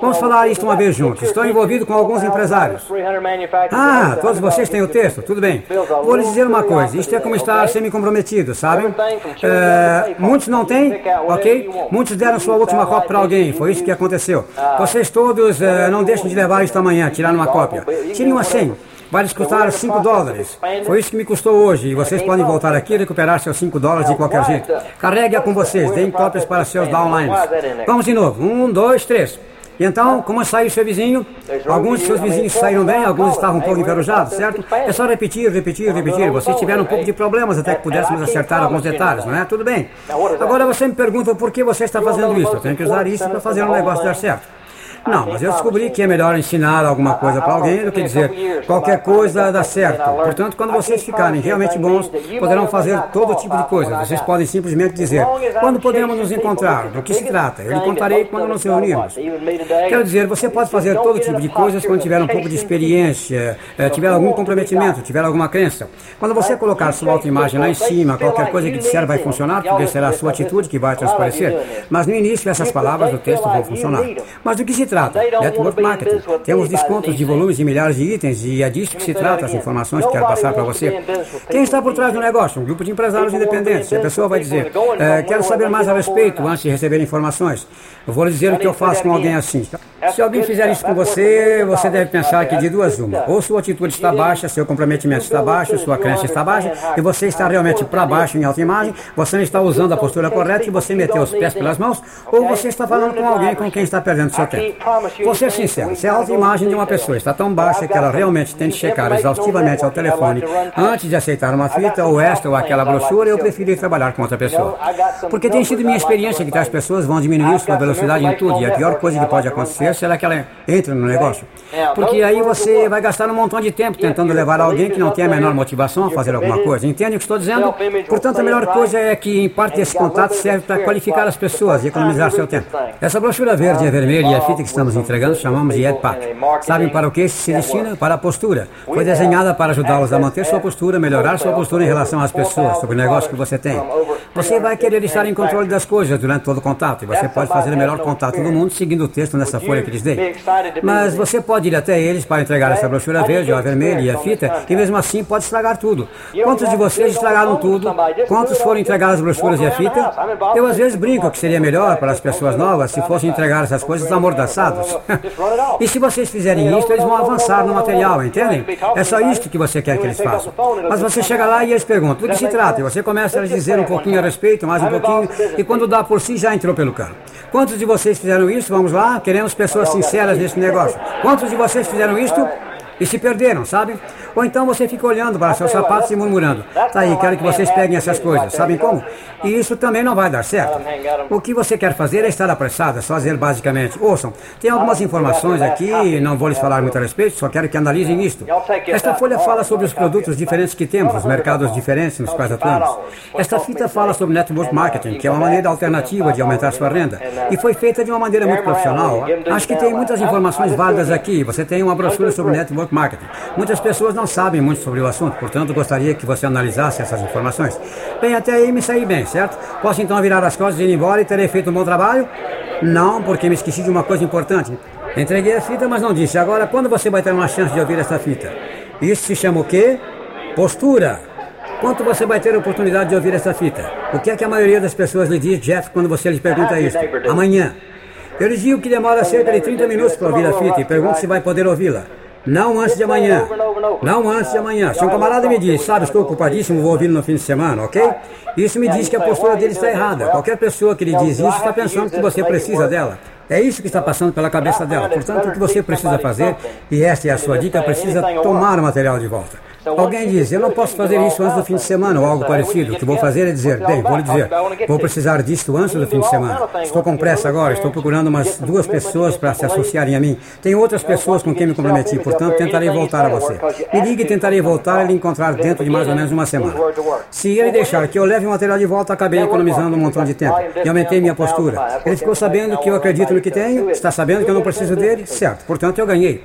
Vamos falar isso uma vez juntos. Estou envolvido com alguns empresários. Ah, todos vocês têm o texto, tudo bem. Vou lhes dizer uma coisa, isto é como estar semi-comprometido, sabe? É, muitos não têm, ok? Muitos deram sua última cópia para alguém, foi isso que aconteceu. Vocês todos é, não deixem de levar isso amanhã, tirar uma cópia. Tirem uma 100. Vai custar 5 dólares. Foi isso que me custou hoje. E vocês podem voltar aqui e recuperar seus 5 dólares de qualquer jeito. Carregue-a com vocês. Deem cópias para seus downlines. Vamos de novo. Um, dois, três. E então, como saiu seu vizinho? Alguns de seus vizinhos saíram bem, alguns estavam um pouco enferrujados, certo? É só repetir, repetir, repetir. Vocês tiveram um pouco de problemas até que pudéssemos acertar alguns detalhes, não é? Tudo bem. Agora você me pergunta por que você está fazendo isso. Eu tenho que usar isso para fazer um negócio dar certo. Não, mas eu descobri que é melhor ensinar alguma coisa para alguém do que dizer qualquer coisa dá certo. Portanto, quando vocês ficarem realmente bons, poderão fazer todo tipo de coisa. Vocês podem simplesmente dizer quando podemos nos encontrar, do que se trata. Eu lhe contarei quando nos reunirmos. Quero dizer, você pode fazer todo tipo de coisas quando tiver um pouco de experiência, eh, tiver algum comprometimento, tiver alguma crença. Quando você colocar sua autoimagem lá em cima, qualquer coisa que disser vai funcionar, porque será a sua atitude que vai transparecer. Mas no início essas palavras do texto vão funcionar. Mas do que se trata? Network marketing. Temos descontos de volumes de milhares de itens e é disso que se trata as informações que quero passar para você. Quem está por trás do negócio? Um grupo de empresários independentes. A pessoa vai dizer, é, quero saber mais a respeito antes de receber informações. Eu vou lhe dizer o que eu faço com alguém assim. Se alguém fizer isso com você, você deve pensar que de duas uma. Ou sua atitude está baixa, seu comprometimento está baixo, sua crença está baixa, e você está realmente para baixo em autoimagem, você não está usando a postura correta e você meteu os pés pelas mãos, ou você está falando com alguém com quem está perdendo seu tempo. Vou ser sincero, se a autoimagem de uma pessoa está tão baixa que ela realmente tem de checar exaustivamente ao telefone antes de aceitar uma fita, ou esta ou aquela brochura, eu prefiro ir trabalhar com outra pessoa. Porque tem sido minha experiência que as pessoas vão diminuir sua velocidade em tudo, e a pior coisa que pode acontecer será que ela entra no negócio. Porque aí você vai gastar um montão de tempo tentando levar alguém que não tem a menor motivação a fazer alguma coisa. Entende o que estou dizendo? Portanto, a melhor coisa é que, em parte, esse contato serve para qualificar as pessoas e economizar seu tempo. Essa brochura verde e vermelha e a fita que estamos entregando chamamos de EdPack. Sabem para o que se destina? Para a postura. Foi desenhada para ajudá-los a manter sua postura, melhorar sua postura em relação às pessoas, sobre o negócio que você tem. Você vai querer estar em controle das coisas durante todo o contato e você pode fazer o melhor contato do mundo seguindo o texto nessa folha que lhes dei. Mas você pode ir até eles para entregar essa brochura verde ou a vermelha e a fita e mesmo assim pode estragar tudo. Quantos de vocês estragaram tudo? Quantos foram entregar as brochuras e a fita? Eu às vezes brinco que seria melhor para as pessoas novas se fossem entregar essas coisas e se vocês fizerem isso, eles vão avançar no material, entendem? É só isso que você quer que eles façam. Mas você chega lá e eles perguntam, do que se trata? E você começa a dizer um pouquinho a respeito, mais um pouquinho, e quando dá por si, já entrou pelo cano. Quantos de vocês fizeram isso? Vamos lá, queremos pessoas sinceras nesse negócio. Quantos de vocês fizeram isto? e se perderam, sabe? Ou então você fica olhando para seus sapatos e murmurando: tá aí, quero que vocês peguem essas coisas, sabem como? E isso também não vai dar certo. O que você quer fazer é estar apressado, é fazer basicamente. Ouçam, tem algumas informações aqui, não vou lhes falar muito a respeito, só quero que analisem isto. Esta folha fala sobre os produtos diferentes que temos, os mercados diferentes nos quais atuamos. Esta fita fala sobre network marketing, que é uma maneira alternativa de aumentar sua renda. E foi feita de uma maneira muito profissional. Acho que tem muitas informações válidas aqui. Você tem uma brochura sobre network marketing. Muitas pessoas não sabem muito sobre o assunto, portanto, gostaria que você analisasse essas informações. Bem, até aí me saí bem, certo? Posso então virar as costas e ir embora e terei feito um bom trabalho? Não, porque me esqueci de uma coisa importante. Entreguei a fita, mas não disse. Agora, quando você vai ter uma chance de ouvir essa fita? Isso se chama o quê? Postura. Quanto você vai ter a oportunidade de ouvir essa fita? O que é que a maioria das pessoas lhe diz, Jeff, quando você lhe pergunta isso? Amanhã. Eu lhes digo que demora cerca de 30 minutos para ouvir a fita e pergunto se vai poder ouvi-la. Não antes de amanhã. Não antes de amanhã. Se um camarada me diz, sabe, estou ocupadíssimo, vou ouvir no fim de semana, ok? Isso me diz que a postura dele está errada. Qualquer pessoa que lhe diz isso está pensando que você precisa dela. É isso que está passando pela cabeça dela. Portanto, o que você precisa fazer, e esta é a sua dica, precisa tomar o material de volta. Alguém diz, eu não posso fazer isso antes do fim de semana ou algo parecido. O que vou fazer é dizer, bem, vou lhe dizer, vou precisar disto antes do fim de semana. Estou com pressa agora, estou procurando umas duas pessoas para se associarem a mim. Tenho outras pessoas com quem me comprometi, portanto tentarei voltar a você. Me ligue e tentarei voltar e lhe encontrar dentro de mais ou menos uma semana. Se ele deixar que eu leve o material de volta, acabei economizando um montão de tempo e aumentei minha postura. Ele ficou sabendo que eu acredito no que tenho, está sabendo que eu não preciso dele, certo. Portanto, eu ganhei.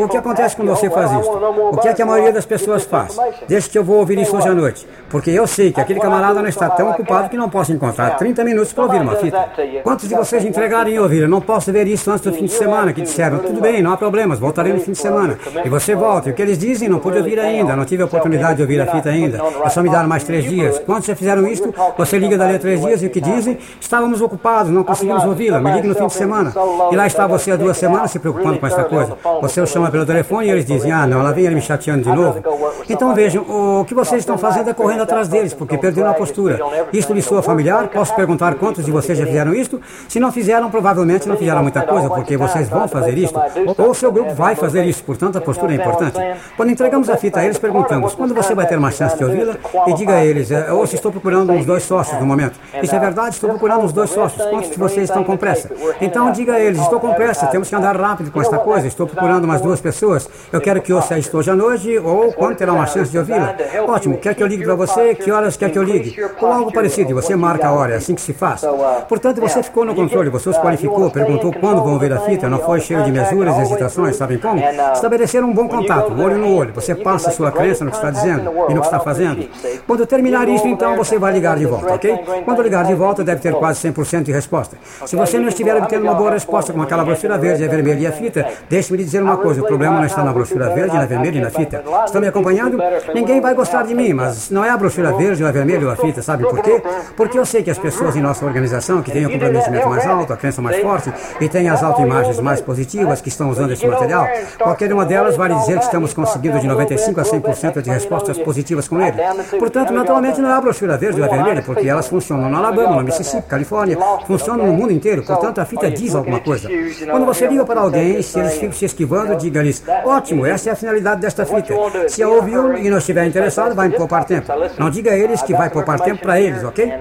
O que acontece quando você faz isso? O que é que a maioria das pessoas faz? Deixa que eu vou ouvir isso hoje à noite. Porque eu sei que aquele camarada não está tão ocupado que não posso encontrar 30 minutos para ouvir uma fita. Quantos de vocês entregaram e ouviram? Não posso ver isso antes do fim de semana, que disseram, tudo bem, não há problemas, voltarei no fim de semana. E você volta. E o que eles dizem, não pude ouvir ainda, não tive a oportunidade de ouvir a fita ainda. É só me dar mais três dias. Quando já fizeram isto, você liga dali a três dias e o que dizem? Estávamos ocupados, não conseguimos ouvi-la, me ligue no fim de semana. E lá está você há duas semanas se preocupando com essa coisa. Você o chama pelo telefone e eles dizem, ah, não, ela vem me chateando de novo. Então vejam, o que vocês estão fazendo é correndo atrás deles, porque perderam a postura. Isto lhe soa familiar? Posso perguntar quantos de vocês já fizeram isto? Se não fizeram, provavelmente não fizeram muita coisa, porque vocês vão fazer isto, ou seu grupo vai fazer isso, portanto a postura é importante. Quando entregamos a fita a eles, perguntamos, quando você vai ter uma chance de ouvi-la? E diga a eles, é, ou se estou procurando uns dois sócios no momento. Isso é verdade, estou procurando uns dois sócios. Quantos de vocês estão com pressa? Então diga a eles, estou com pressa, temos que andar rápido com esta coisa, estou procurando umas duas pessoas. Eu quero que ouça isto hoje à noite, ou quando terá uma chance de ouvi-la. Ótimo, quer que eu ligue para você? Que horas quer que eu ligue? Ou algo parecido, e você marca a hora, é assim que se faz. Portanto, você ficou no controle, você os qualificou, perguntou quando vão ver a fita, não foi cheio de mesuras e hesitações, sabem como? Estabelecer um bom contato, olho no olho. Você passa a sua crença no que está dizendo e no que está fazendo. Quando terminar isso, então você vai ligar de volta, ok? Quando ligar de volta, deve ter quase 100% de resposta. Se você não estiver obtendo uma boa resposta com aquela brochura verde, a vermelha e a fita, deixe-me lhe dizer uma coisa: o problema não está na brochura verde, na vermelha e na fita. Estão me acompanhando? Ninguém vai gostar de mim, mas não é a brochura verde, a vermelha ou a fita, sabe por quê? Porque eu sei que as pessoas em nossa organização que têm o comprometimento mais alto, a crença mais forte e têm as autoimagens mais positivas que estão usando esse material, qualquer uma delas vai dizer que estamos conseguindo de 95 a 100% de respostas positivas com ele. Portanto, naturalmente não é a brochura verde ou a vermelha, porque elas funcionam no Alabama, no Mississippi, Califórnia, funcionam no mundo inteiro. Portanto, a fita diz alguma coisa. Quando você liga para alguém, se eles ficam se esquivando, diga-lhes: ótimo, essa é a finalidade desta fita. Se a ouviu e não estiver interessado, vai poupar tempo. Não diga a eles que vai poupar tempo para eles, ok?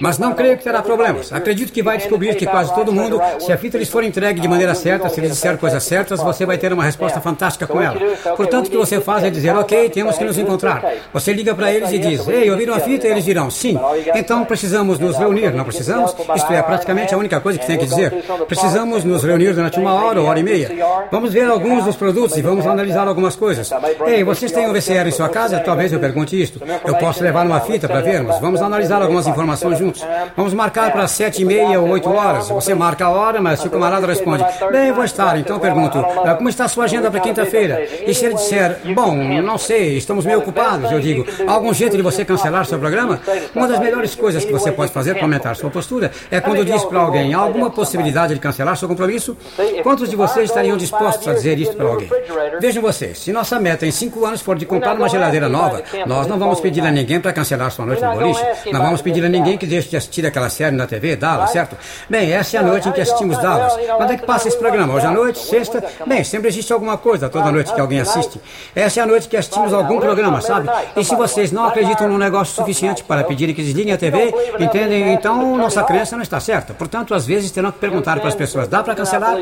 Mas não creio que terá problemas. Acredito que vai descobrir que quase todo mundo, se a fita lhes for entregue de maneira certa, se eles disser coisas certas, você vai ter uma resposta fantástica com ela. Portanto, o que você faz é dizer, ok, temos que nos encontrar. Você liga para eles e diz, ei, ouviram a fita? Eles dirão, sim. Então precisamos nos reunir, não precisamos? Isto é praticamente a única coisa que tem que dizer. Precisamos nos reunir durante uma hora ou hora e meia. Vamos ver alguns dos produtos e vamos analisar algumas coisas. Ei, vocês têm um VCR em sua casa? Talvez eu pergunte isto. Eu posso levar uma fita para vermos. Vamos analisar algumas informações juntos. Vamos marcar para sete e meia ou oito horas. Você marca a hora, mas se o camarada responde, bem, vou estar. Então pergunto, ah, como está a sua agenda para quinta-feira? E se ele disser, bom, não sei, estamos meio ocupados, eu digo, há algum jeito de você cancelar seu programa? Uma das melhores coisas que você pode fazer para aumentar sua postura é quando diz para alguém, há alguma possibilidade de cancelar seu compromisso? Quantos de vocês estariam dispostos a dizer isso para alguém? Vejam vocês, se nossa meta em cinco anos for de comprar uma geladeira nova, nós não vamos pedir a ninguém para cancelar sua noite no boliche. Não vamos pedir a ninguém que deixe de assistir aquela série na TV, Dallas, certo? Bem, essa é a noite em que assistimos Dallas. Quando é que passa esse programa? Hoje à noite? Sexta? Bem, sempre existe alguma coisa toda noite que alguém assiste. Essa é a noite que assistimos algum programa, sabe? E se vocês não acreditam num negócio suficiente para pedirem que desliguem a TV, entendem? Então nossa crença não está certa. Portanto, às vezes terão que perguntar para as pessoas: dá para cancelar?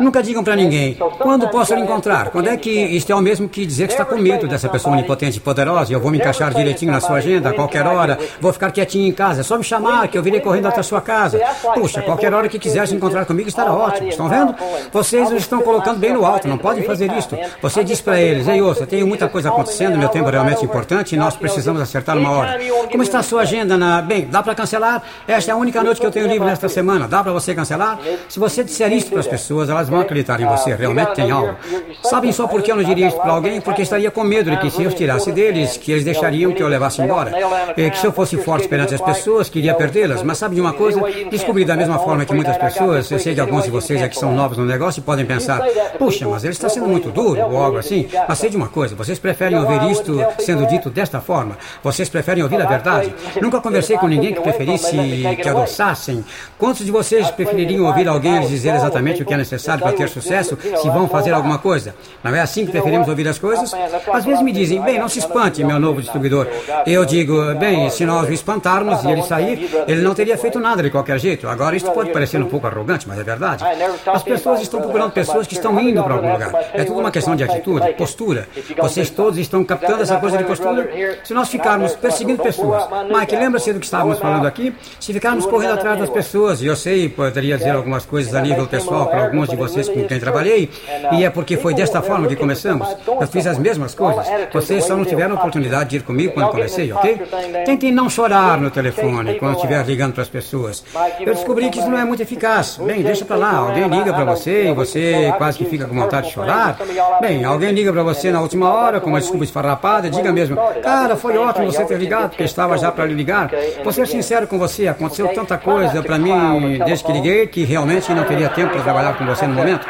Nunca digam para ninguém. Quando posso lhe encontrar? Quando é que isto é o mesmo que dizer que está com medo dessa pessoa onipotente e poderosa eu vou me encaixar direitinho na sua agenda a qualquer hora, vou ficar quietinho em casa, é só me chamar que eu virei correndo até a sua casa. Puxa, qualquer hora que quiser se encontrar comigo estará ótimo. Estão vendo? Vocês os estão colocando bem no alto, não podem fazer isto. Você diz para eles: Ei, ouça, tenho muita coisa acontecendo, meu tempo é realmente importante e nós precisamos acertar uma hora. Como está a sua agenda na. Bem, dá para cancelar? Esta é a única noite que eu tenho livre nesta semana. Dá para você cancelar? Se você disser isso para as pessoas, elas vão acreditar em você. Realmente tem algo. Sabem só por que eu não diria isso para alguém? Porque estaria com medo de que se eu tirasse deles, que eles deixariam que eu levasse embora. E que se eu fosse forte perante as pessoas, queria perdê-las. Mas sabe de uma coisa? Descobri da mesma forma que muitas pessoas, eu sei que alguns de vocês aqui são novos no negócio e podem pensar, puxa, mas ele está sendo muito duro ou algo assim. Mas sei de uma coisa, vocês preferem ouvir isto sendo dito desta forma? Vocês preferem ouvir a verdade? Nunca conversei com ninguém que preferisse que adoçassem. Quantos de vocês prefeririam ouvir alguém lhes dizer exatamente o que é necessário para ter sucesso se vão fazer alguma coisa. Não é assim que preferimos ouvir as coisas? Às vezes me dizem, bem, não se espante, meu novo distribuidor. Eu digo, bem, se nós o espantarmos e ele sair, ele não teria feito nada de qualquer jeito. Agora, isso pode parecer um pouco arrogante, mas é verdade. As pessoas estão procurando pessoas que estão indo para algum lugar. É tudo uma questão de atitude, postura. Vocês todos estão captando essa coisa de postura? Se nós ficarmos perseguindo pessoas, Mike, lembra-se do que estávamos falando aqui? Se ficarmos correndo atrás das pessoas, e eu sei, poderia dizer algumas coisas a nível pessoal para alguns de vocês com quem trabalhei, e é porque foi desta forma que começamos. Eu fiz as mesmas coisas. Vocês só não tiveram oportunidade de ir comigo quando comecei, ok? Tentem não chorar no telefone quando estiver ligando para as pessoas. Eu descobri que isso não é muito eficaz. Bem, deixa para lá. Alguém liga para você e você quase que fica com vontade de chorar. Bem, alguém liga para você na última hora com uma desculpa esfarrapada, diga mesmo, cara, foi ótimo você ter ligado, porque estava já para lhe ligar. Vou ser sincero com você, aconteceu tanta coisa para mim desde que liguei que realmente não teria tempo para trabalhar com você no momento.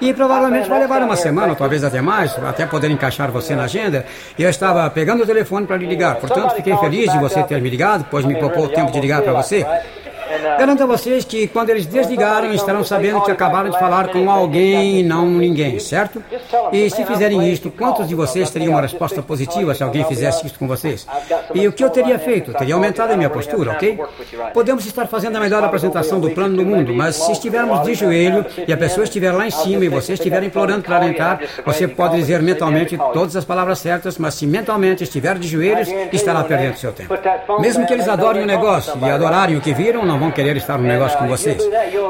E provavelmente vai levar uma semana, talvez até mais, até poder encaixar você na agenda. E eu estava pegando o telefone para lhe ligar. Portanto, fiquei feliz de você ter me ligado, pois me propôs o tempo de ligar para você. Garanto a vocês que quando eles desligarem, estarão sabendo que acabaram de falar com alguém e não ninguém, certo? E se fizerem isto, quantos de vocês teriam uma resposta positiva se alguém fizesse isso com vocês? E o que eu teria feito? Teria aumentado a minha postura, ok? Podemos estar fazendo a melhor apresentação do plano do mundo, mas se estivermos de joelho e a pessoa estiver lá em cima e você estiver implorando para entrar, você pode dizer mentalmente todas as palavras certas, mas se mentalmente estiver de joelhos, estará perdendo seu tempo. Mesmo que eles adorem o negócio e adorarem o que viram, não vão querer estar no negócio com vocês.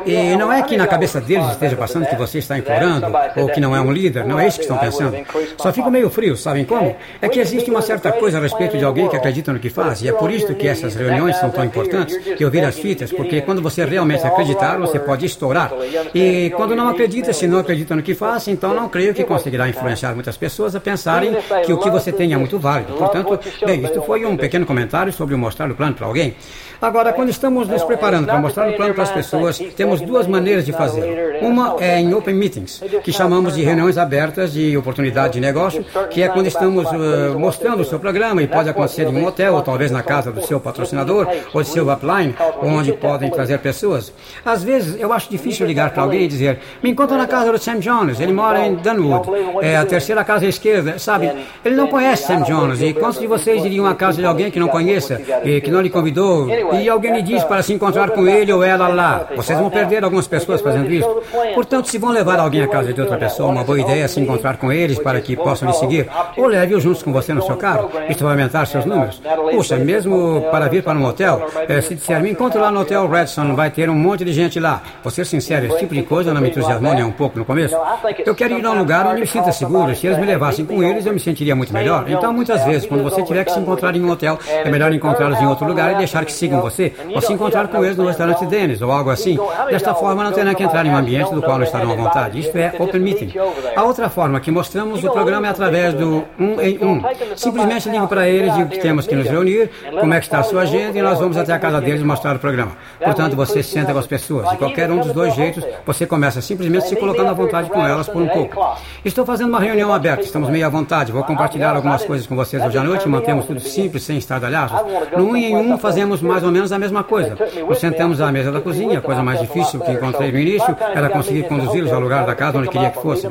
E não é que na cabeça deles esteja passando que você está implorando ou que não é um líder, não é isso que estão pensando. Só fico meio frio, sabem como? É que existe uma certa coisa a respeito de alguém que acredita no que faz, e é por isso que essas reuniões são tão importantes, que ouvir as fitas, porque quando você realmente acreditar, você pode estourar. E quando não acredita, se não acredita no que faz, então não creio que conseguirá influenciar muitas pessoas a pensarem que o que você tem é muito válido. Portanto, bem, isto foi um pequeno comentário sobre mostrar o plano para alguém. Agora, quando estamos nos preparando para mostrar o plano para as pessoas, temos duas maneiras de fazer. Uma é em open meetings, que chamamos de reuniões abertas de oportunidade de negócio, que é quando estamos uh, mostrando o seu programa e pode acontecer em um hotel ou talvez na casa do seu patrocinador ou de seu upline, onde podem trazer pessoas. Às vezes eu acho difícil ligar para alguém e dizer: me encontro na casa do Sam Jones, ele mora em Dunwood, é a terceira casa à esquerda, sabe? Ele não conhece Sam Jones e quantos de vocês iriam à casa de alguém que não conheça e que não lhe convidou e alguém lhe diz para se encontrar com ele ou ela lá. Vocês vão perder algumas pessoas fazendo isso. Portanto, se vão levar alguém à casa de outra pessoa, uma boa ideia é se encontrar com eles para que possam lhe seguir. Ou leve-os juntos com você no seu carro. Isso vai aumentar seus números. Puxa, mesmo para vir para um hotel, é, se disser, me encontre lá no Hotel Redson, vai ter um monte de gente lá. Vou ser sincero, esse tipo de coisa não me entusiasmou nem um pouco no começo. Eu quero ir a um lugar onde me sinta seguro. Se eles me levassem com eles, eu me sentiria muito melhor. Então, muitas vezes, quando você tiver que se encontrar em um hotel, é melhor encontrá-los em outro lugar e deixar que sigam você. Ou se encontrar com eles no restaurante Dennis ou algo assim. Desta forma, não terá que entrar em um ambiente do qual não estarão à vontade. Isto é Open Meeting. A outra forma que mostramos o programa é através do um em um. Simplesmente ligo para eles, digo que temos que nos reunir, como é que está a sua agenda e nós vamos até a casa deles mostrar o programa. Portanto, você se senta com as pessoas. De qualquer um dos dois jeitos, você começa simplesmente se colocando à vontade com elas por um pouco. Estou fazendo uma reunião aberta, estamos meio à vontade. Vou compartilhar algumas coisas com vocês hoje à noite, mantemos tudo simples, sem estardalhaços. No um em um, fazemos mais ou menos a mesma coisa. Nos sentamos à mesa da cozinha, a coisa mais difícil que encontrei no início era conseguir conduzi-los ao lugar da casa onde queria que fossem.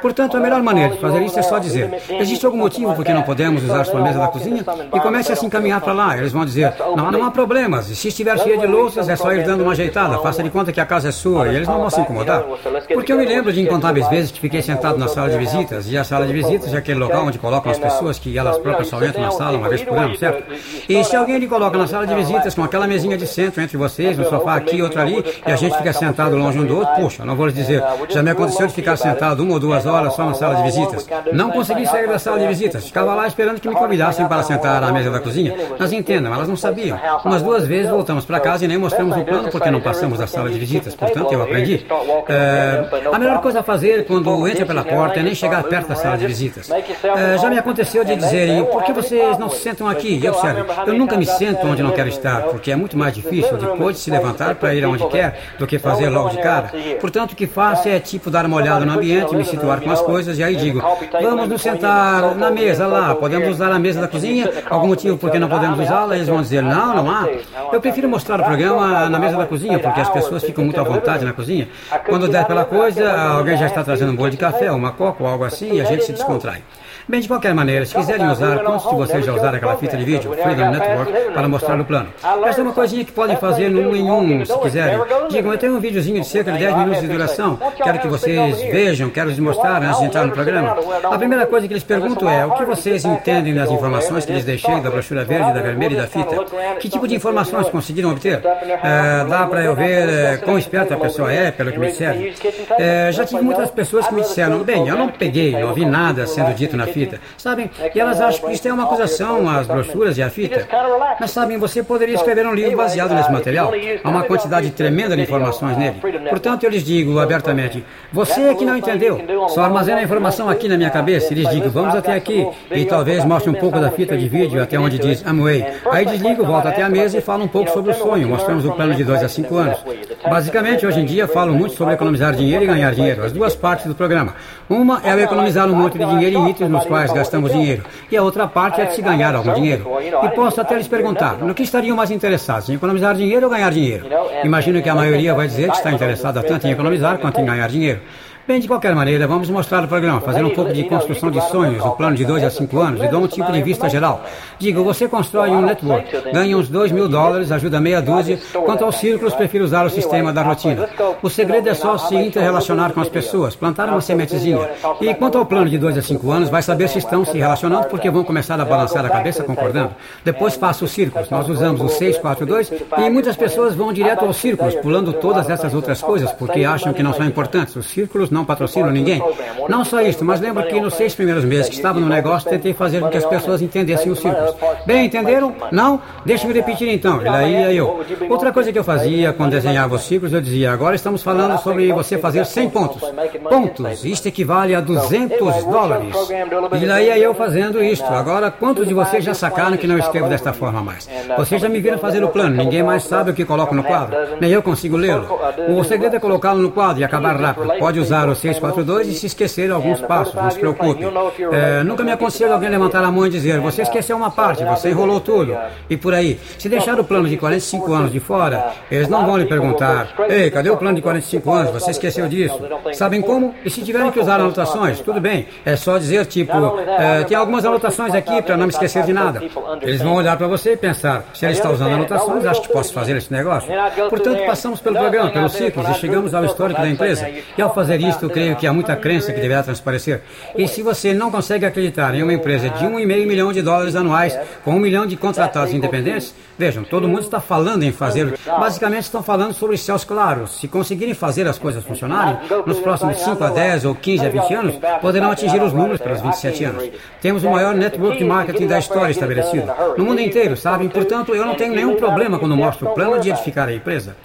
Portanto, a melhor maneira de fazer isso é só dizer: existe algum motivo por que não podemos usar sua mesa da cozinha? E comece a se encaminhar para lá. Eles vão dizer: não, não há problemas. Se estiver cheia de louças, é só ir dando uma ajeitada. Faça de conta que a casa é sua e eles não vão se incomodar. Porque eu me lembro de incontáveis vezes que fiquei sentado na sala de visitas e a sala de visitas é aquele local onde colocam as pessoas que elas próprias só entram na sala uma vez por ano, certo? E se alguém lhe coloca na sala de visitas com aquela mesinha de centro entre vocês, um sofá aqui, outro ali, e a gente fica sentado longe um do outro, puxa, não vou lhes dizer, já me aconteceu de ficar sentado uma ou duas horas só na sala de visitas. Não consegui sair da sala de visitas, ficava lá esperando que me convidassem para sentar à mesa da cozinha. Mas entendam, elas não sabiam. Umas duas vezes voltamos para casa e nem mostramos o plano porque não passamos da sala de visitas, portanto eu aprendi. É, a melhor coisa a fazer quando entra pela porta é nem chegar perto da sala de visitas. É, já me aconteceu de dizerem, por que vocês não se sentam aqui? E sério, eu nunca me sento onde não quero estar, porque é muito mais difícil depois de se levantar para ir aonde quer, do que fazer logo de cara. Portanto, o que faço é tipo dar uma olhada no ambiente, me situar com as coisas e aí digo, vamos nos sentar na mesa lá, podemos usar a mesa da cozinha? Algum motivo por que não podemos usá-la? Eles vão dizer, não, não há. Eu prefiro mostrar o programa na mesa da cozinha, porque as pessoas ficam muito à vontade na cozinha. Quando der pela coisa, alguém já está trazendo um bolo de café, uma coca ou algo assim, e a gente se descontrai. Bem, de qualquer maneira, se quiserem usar, quantos de vocês já usaram aquela fita de vídeo, Freedom Network, para mostrar no plano? Essa é uma coisinha que podem fazer no um em um, se quiserem. Digam, eu tenho um videozinho de cerca de 10 minutos de duração, quero que vocês vejam, quero lhes mostrar antes de entrar no programa. A primeira coisa que eles perguntam é, o que vocês entendem das informações que lhes deixei da brochura verde, da vermelha e da fita? Que tipo de informações conseguiram obter? É, dá para eu ver é, quão esperta a pessoa é, pelo que me disseram. É, já tive muitas pessoas que me disseram, bem, eu não peguei, não ouvi nada sendo dito na fita. Sabem? E elas acham que isto é uma acusação às brochuras e à fita. Mas sabem, você poderia escrever um livro baseado nesse material. Há uma quantidade tremenda de informações nele. Portanto, eu lhes digo abertamente: você é que não entendeu, só armazena a informação aqui na minha cabeça. E lhes digo: vamos até aqui. E talvez mostre um pouco da fita de vídeo até onde diz Amway. Aí desligo, volto até a mesa e falo um pouco sobre o sonho. Mostramos o plano de 2 a 5 anos. Basicamente, hoje em dia, falo muito sobre economizar dinheiro e ganhar dinheiro. As duas partes do programa. Uma é o economizar um monte de dinheiro em itens nos quais gastamos dinheiro. E a outra parte é de se ganhar algum dinheiro. E posso até lhes perguntar, no que estariam mais interessados, em economizar dinheiro ou ganhar dinheiro? Imagino que a maioria vai dizer que está interessada tanto em economizar quanto em ganhar dinheiro. Bem, de qualquer maneira, vamos mostrar o programa, fazer um pouco de construção de sonhos, o plano de 2 a 5 anos, e dou um tipo de vista geral. Digo, você constrói um network, ganha uns 2 mil dólares, ajuda meia dúzia. Quanto aos círculos, prefiro usar o sistema da rotina. O segredo é só se interrelacionar com as pessoas, plantar uma sementezinha. E quanto ao plano de 2 a 5 anos, vai saber se estão se relacionando, porque vão começar a balançar a cabeça concordando. Depois faço os círculos. Nós usamos o 6, 4, 2, e muitas pessoas vão direto aos círculos, pulando todas essas outras coisas, porque acham que não são importantes. Os círculos não patrocinam ninguém. Não só isso, mas lembro que nos seis primeiros meses que estava no negócio, tentei fazer com que as pessoas entendessem os círculos. Bem, entenderam? Não? Deixa-me repetir então. E daí ia eu. Outra coisa que eu fazia quando desenhava os círculos, eu dizia, agora estamos falando sobre você fazer 100 pontos. Pontos. Isto equivale a 200 dólares. E daí ia eu fazendo isto. Agora, quantos de vocês já sacaram que não escrevo desta forma mais? Vocês já me viram fazer o plano. Ninguém mais sabe o que coloco no quadro. Nem eu consigo lê-lo. O segredo é colocá-lo no quadro e acabar rápido. Pode usar o 6 4-2 e se esquecer alguns passos, não se preocupe. É, nunca me aconselho alguém levantar a mão e dizer, você esqueceu uma parte, você enrolou tudo, e por aí. Se deixar o plano de 45 anos de fora, eles não vão lhe perguntar, ei, cadê o plano de 45 anos, você esqueceu disso? Sabem como? E se tiverem que usar anotações, tudo bem, é só dizer tipo, é, tem algumas anotações aqui para não me esquecer de nada. Eles vão olhar para você e pensar, se ele está usando anotações, acho que posso fazer esse negócio. Portanto, passamos pelo programa, pelos ciclos e chegamos ao histórico da empresa. E ao fazer isto, creio creio que há muita crença que deverá transparecer. E se você não consegue acreditar em uma empresa de um e meio milhão de dólares anuais, com um milhão de contratados independentes, vejam, todo mundo está falando em fazer. Basicamente estão falando sobre céus claros. Se conseguirem fazer as coisas funcionarem, nos próximos 5 a 10 ou 15 a 20 anos, poderão atingir os números pelos 27 anos. Temos o maior network marketing da história estabelecido. No mundo inteiro, sabem? Portanto, eu não tenho nenhum problema quando mostro o plano de edificar a empresa.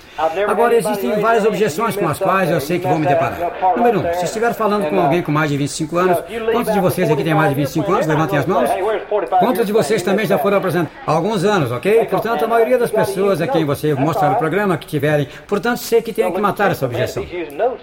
Agora, existem várias objeções com as quais eu sei que vou me deparar. Número 1. Um, se estiver falando com alguém com mais de 25 anos, quantos de vocês aqui têm mais de 25 anos? Levantem as mãos. Quantos de vocês também já foram apresentados? Alguns anos, ok? Portanto, a maioria das pessoas a quem você mostrar o programa que tiverem, portanto, sei que tem que matar essa objeção.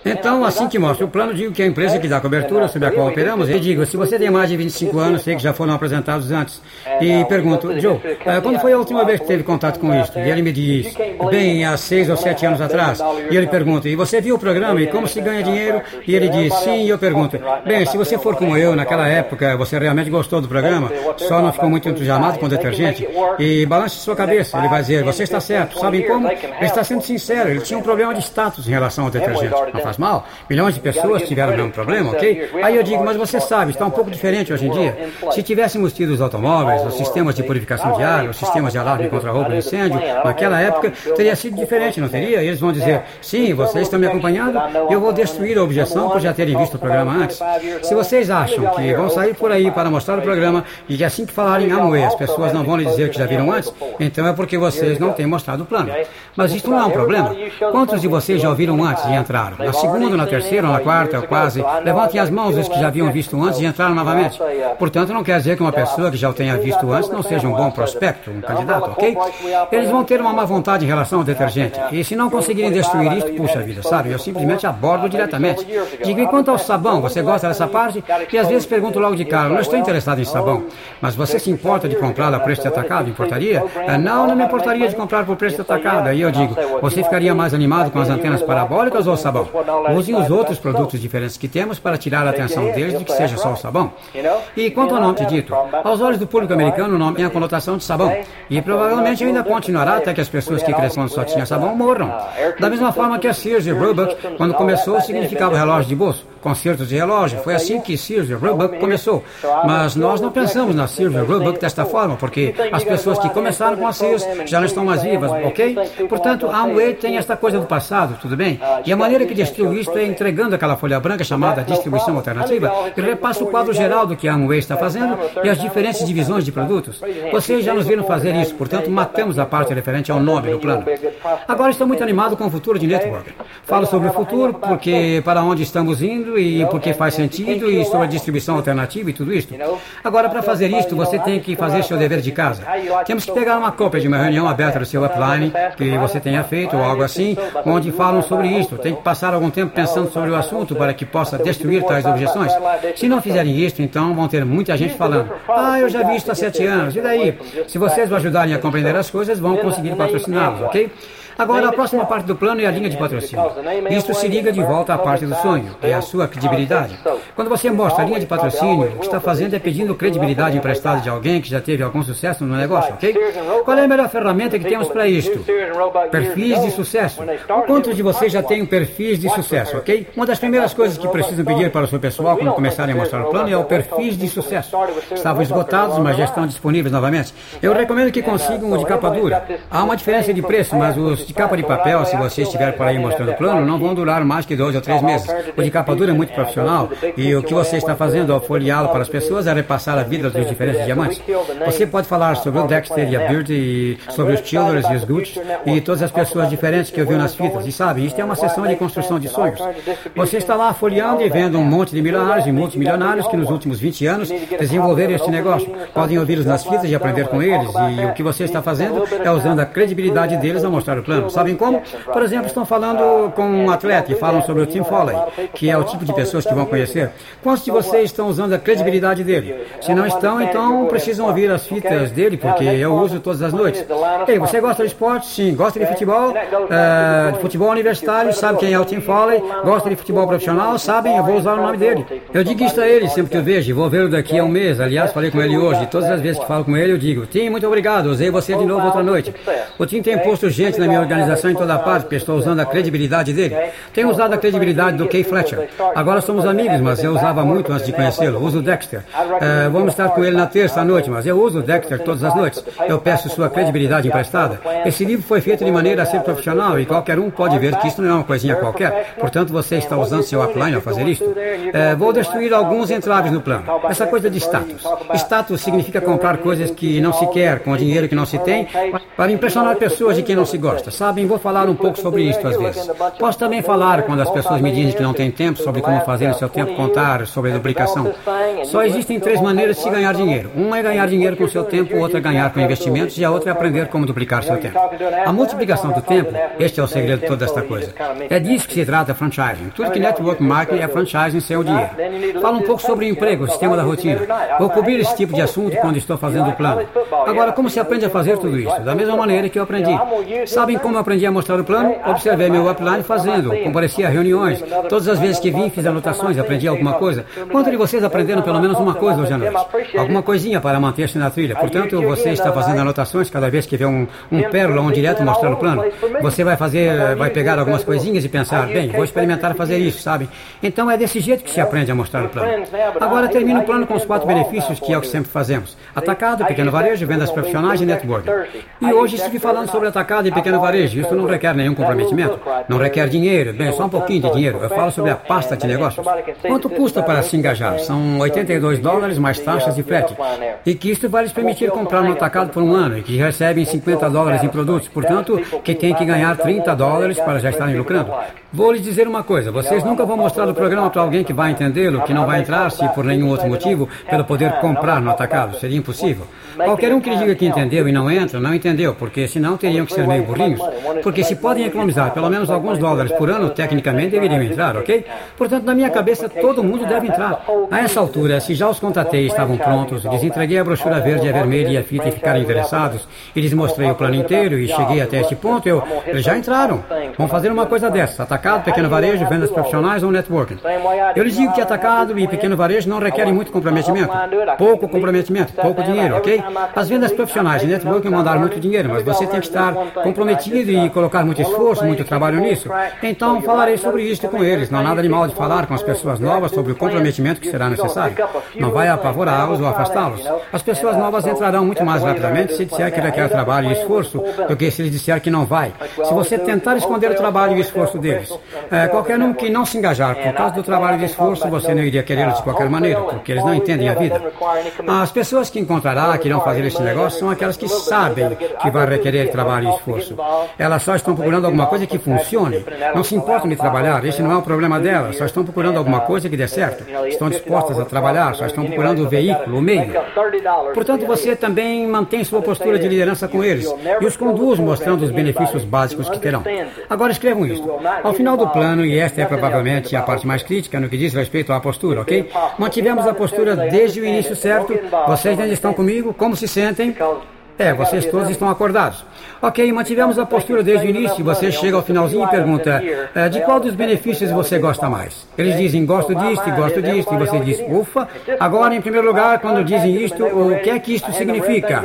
Então, assim que mostro o plano, digo que a empresa que dá cobertura sobre a qual operamos, e digo, se você tem mais de 25 anos, sei que já foram apresentados antes. E pergunto, Joe, eh, quando foi a última vez que teve contato com isso? E ele me diz, bem, há seis ou sete anos atrás. E ele pergunta, e você viu o programa e como se ganha dinheiro? E ele diz, sim, e eu pergunto, bem, se você for como eu, naquela época, você realmente gostou do programa, só não ficou muito entusiasmado com o detergente, e balance sua cabeça, ele vai dizer, você está certo, sabem como? Ele está sendo sincero, ele tinha um problema de status em relação ao detergente. Não faz mal, milhões de pessoas tiveram o mesmo problema, ok? Aí eu digo, mas você sabe, está um pouco diferente hoje em dia. Se tivéssemos tido os automóveis, os sistemas de purificação de água, os sistemas de alarme contra roubo e incêndio, naquela época teria sido diferente, não teria? E eles vão dizer, sim, vocês estão me acompanhando, eu vou destruir o objeção por já terem visto o programa antes. Se vocês acham que vão sair por aí para mostrar o programa e que assim que falarem Amway as pessoas não vão lhe dizer que já viram antes, então é porque vocês não têm mostrado o plano. Mas isso não é um problema. Quantos de vocês já ouviram antes e entraram? Na segunda, na terceira, na quarta, ou quase? Levantem as mãos os que já haviam visto antes e entraram novamente. Portanto, não quer dizer que uma pessoa que já o tenha visto antes não seja um bom prospecto, um candidato, ok? Eles vão ter uma má vontade em relação ao detergente. E se não conseguirem destruir isto, puxa vida, sabe? Eu simplesmente abordo diretamente. Digo, e quanto ao sabão, você gosta dessa parte? E às vezes pergunto logo de cara, não estou interessado em sabão, mas você se importa de comprá-lo a preço de atacado? Importaria? Ah, não, não me importaria de comprar por preço de atacado. Aí eu digo, você ficaria mais animado com as antenas parabólicas ou sabão? Usem os outros produtos diferentes que temos para tirar a atenção deles de que seja só o sabão. E quanto ao nome dito, aos olhos do público americano, o nome tem a conotação de sabão. E provavelmente ainda continuará até que as pessoas que cresceram só tinham sabão morram. Da mesma forma que a Sears e Roebuck, quando começou, significava relógio de bolso, concertos de relógio. Foi assim que e Roebuck começou. Mas nós não pensamos na Sears e Roebuck desta forma, porque as pessoas que começaram com a Sears já não estão mais vivas, ok? Portanto, a Amway tem esta coisa do passado, tudo bem? E a maneira que destrui isto é entregando aquela folha branca chamada distribuição alternativa e repassa o quadro geral do que a Amway está fazendo e as diferentes divisões de produtos. Vocês já nos viram fazer isso, portanto, matamos a parte referente ao nome do plano. Agora estou muito animado com o futuro de network. Falo sobre o futuro, porque para onde estamos indo e porque faz sentido e sobre a distribuição alternativa e tudo isso. Agora, para fazer isto, você tem que fazer seu dever de casa. Temos que pegar uma cópia de uma reunião aberta do seu upline que você tenha feito ou algo assim, onde falam sobre isso. Tem que passar algum tempo pensando sobre o assunto para que possa destruir tais objeções. Se não fizerem isso, então vão ter muita gente falando: Ah, eu já vi isso há sete anos. E daí? Se vocês o ajudarem a compreender as coisas, vão conseguir patrociná-los, ok? Agora, a próxima parte do plano é a linha de patrocínio. Isto se liga de volta à parte do sonho, é a sua credibilidade. Quando você mostra a linha de patrocínio, o que está fazendo é pedindo credibilidade emprestada de alguém que já teve algum sucesso no negócio, ok? Qual é a melhor ferramenta que temos para isto? Perfis de sucesso. Quantos de vocês já têm perfis de sucesso, ok? Uma das primeiras coisas que precisam pedir para o seu pessoal quando começarem a mostrar o plano é o perfis de sucesso. Estavam esgotados, mas já estão disponíveis novamente. Eu recomendo que consigam o de capa dura. Há uma diferença de preço, mas os de capa de papel, se você estiver por aí mostrando o plano, não vão durar mais que dois ou três meses. O de capa dura é muito profissional e o que você está fazendo ao folheá-lo para as pessoas é repassar a vida dos diferentes diamantes. Você pode falar sobre o Dexter e a Beard e sobre os Childers e os Gucci e todas as pessoas diferentes que eu vi nas fitas. E sabe, isto é uma sessão de construção de sonhos. Você está lá folheando e vendo um monte de milionários e multimilionários que nos últimos 20 anos desenvolveram este negócio. Podem ouvi-los nas fitas e aprender com eles. E o que você está fazendo é usando a credibilidade deles a mostrar o plano. Sabem como? Por exemplo, estão falando com um atleta e falam sobre o Tim Foley, que é o tipo de pessoas que vão conhecer. Quantos de vocês estão usando a credibilidade dele? Se não estão, então precisam ouvir as fitas dele, porque eu uso todas as noites. Ei, você gosta de esporte? Sim. Gosta de futebol? Uh, de futebol universitário? Sabe quem é o Tim Foley? Gosta de futebol profissional? Sabem? Eu vou usar o nome dele. Eu digo isso a ele sempre que eu vejo, vou vê-lo daqui a um mês. Aliás, falei com ele hoje. Todas as vezes que falo com ele, eu digo: Tim, muito obrigado, usei você de novo outra noite. O Tim tem posto gente na minha organização em toda parte, porque estou usando a credibilidade dele. Tenho usado a credibilidade do Kay Fletcher. Agora somos amigos, mas eu usava muito antes de conhecê-lo. Uso o Dexter. Uh, vamos estar com ele na terça à noite, mas eu uso o Dexter todas as noites. Eu peço sua credibilidade emprestada. Esse livro foi feito de maneira a ser profissional e qualquer um pode ver que isso não é uma coisinha qualquer. Portanto, você está usando seu upline ao fazer isso. Uh, vou destruir alguns entraves no plano. Essa coisa de status. Status significa comprar coisas que não se quer, com dinheiro que não se tem, para impressionar pessoas de quem não se gosta. Sabem, vou falar um pouco sobre isso às vezes. Posso também falar, quando as pessoas me dizem que não tem tempo, sobre como fazer o seu tempo contar, sobre a duplicação. Só existem três maneiras de se ganhar dinheiro. Uma é ganhar dinheiro com o seu tempo, outra é ganhar com investimentos e a outra é aprender como duplicar seu tempo. A multiplicação do tempo, este é o segredo de toda esta coisa. É disso que se trata franchising. Tudo que network marketing é franchising sem o dinheiro. Fala um pouco sobre o emprego, o sistema da rotina. Vou cobrir esse tipo de assunto quando estou fazendo o plano. Agora, como se aprende a fazer tudo isso? Da mesma maneira que eu aprendi. Sabem como eu aprendi a mostrar o plano? Observei meu upline fazendo, compareci a reuniões. Todas as vezes que vim, fiz anotações, aprendi alguma coisa. Quantos de vocês aprenderam pelo menos uma coisa hoje à noite? Alguma coisinha para manter-se na trilha. Portanto, você está fazendo anotações cada vez que vê um, um pérola, um direto mostrando o plano. Você vai fazer, vai pegar algumas coisinhas e pensar, bem, vou experimentar fazer isso, sabe? Então é desse jeito que se aprende a mostrar o plano. Agora termino o plano com os quatro benefícios que é o que sempre fazemos. Atacado, pequeno varejo, vendas profissionais e networking. E hoje estive falando sobre atacado e pequeno varejo varejo. Isso não requer nenhum comprometimento. Não requer dinheiro. Bem, só um pouquinho de dinheiro. Eu falo sobre a pasta de negócios. Quanto custa para se engajar? São 82 dólares mais taxas de frete. E que isto vai lhes permitir comprar no atacado por um ano e que recebem 50 dólares em produtos. Portanto, que tem que ganhar 30 dólares para já estarem lucrando. Vou lhes dizer uma coisa: vocês nunca vão mostrar o programa para alguém que vai entendê-lo, que não vai entrar se por nenhum outro motivo, pelo poder comprar no atacado. Seria impossível. Qualquer um que lhe diga que entendeu e não entra, não entendeu, porque senão teriam que ser meio burrinhos. Porque se podem economizar pelo menos alguns dólares por ano, tecnicamente deveriam entrar, ok? Portanto, na minha cabeça, todo mundo deve entrar. A essa altura, se já os contatei e estavam prontos, lhes entreguei a brochura verde, a vermelha e a fita e ficaram interessados, e lhes mostrei o plano inteiro e cheguei até este ponto, eu, eles já entraram. Vão fazer uma coisa dessa, atacado, pequeno varejo, vendas profissionais ou networking. Eu lhes digo que atacado e pequeno varejo não requerem muito comprometimento. Pouco comprometimento, pouco dinheiro, ok? As vendas profissionais e networking mandar muito dinheiro, mas você tem que estar comprometido e colocar muito esforço, muito trabalho nisso. Então falarei sobre isso com eles. Não há nada de mal de falar com as pessoas novas sobre o comprometimento que será necessário. Não vai apavorá-los ou afastá-los. As pessoas novas entrarão muito mais rapidamente se disser que requer trabalho e esforço do que se eles disser que não vai. Se você tentar esconder o trabalho e o esforço deles, é, qualquer um que não se engajar por causa do trabalho e esforço, você não iria querê-los de qualquer maneira, porque eles não entendem a vida. As pessoas que encontrará que irão fazer esse negócio são aquelas que sabem que vai requerer trabalho e esforço. Elas só estão procurando alguma coisa que funcione. Não se importam de trabalhar, esse não é o problema delas. Só estão procurando alguma coisa que dê certo. Estão dispostas a trabalhar, só estão procurando o veículo, o meio. Portanto, você também mantém sua postura de liderança com eles e os conduz mostrando os benefícios básicos que terão. Agora escrevam isto. Ao final do plano, e esta é provavelmente a parte mais crítica no que diz respeito à postura, ok? Mantivemos a postura desde o início certo. Vocês ainda estão comigo? Como se sentem? É, vocês todos estão acordados. Ok, mantivemos a postura desde o início. Você chega ao finalzinho e pergunta: é, de qual dos benefícios você gosta mais? Eles dizem: gosto disto gosto disto. E você diz: ufa. Agora, em primeiro lugar, quando dizem isto, o que é que isto significa?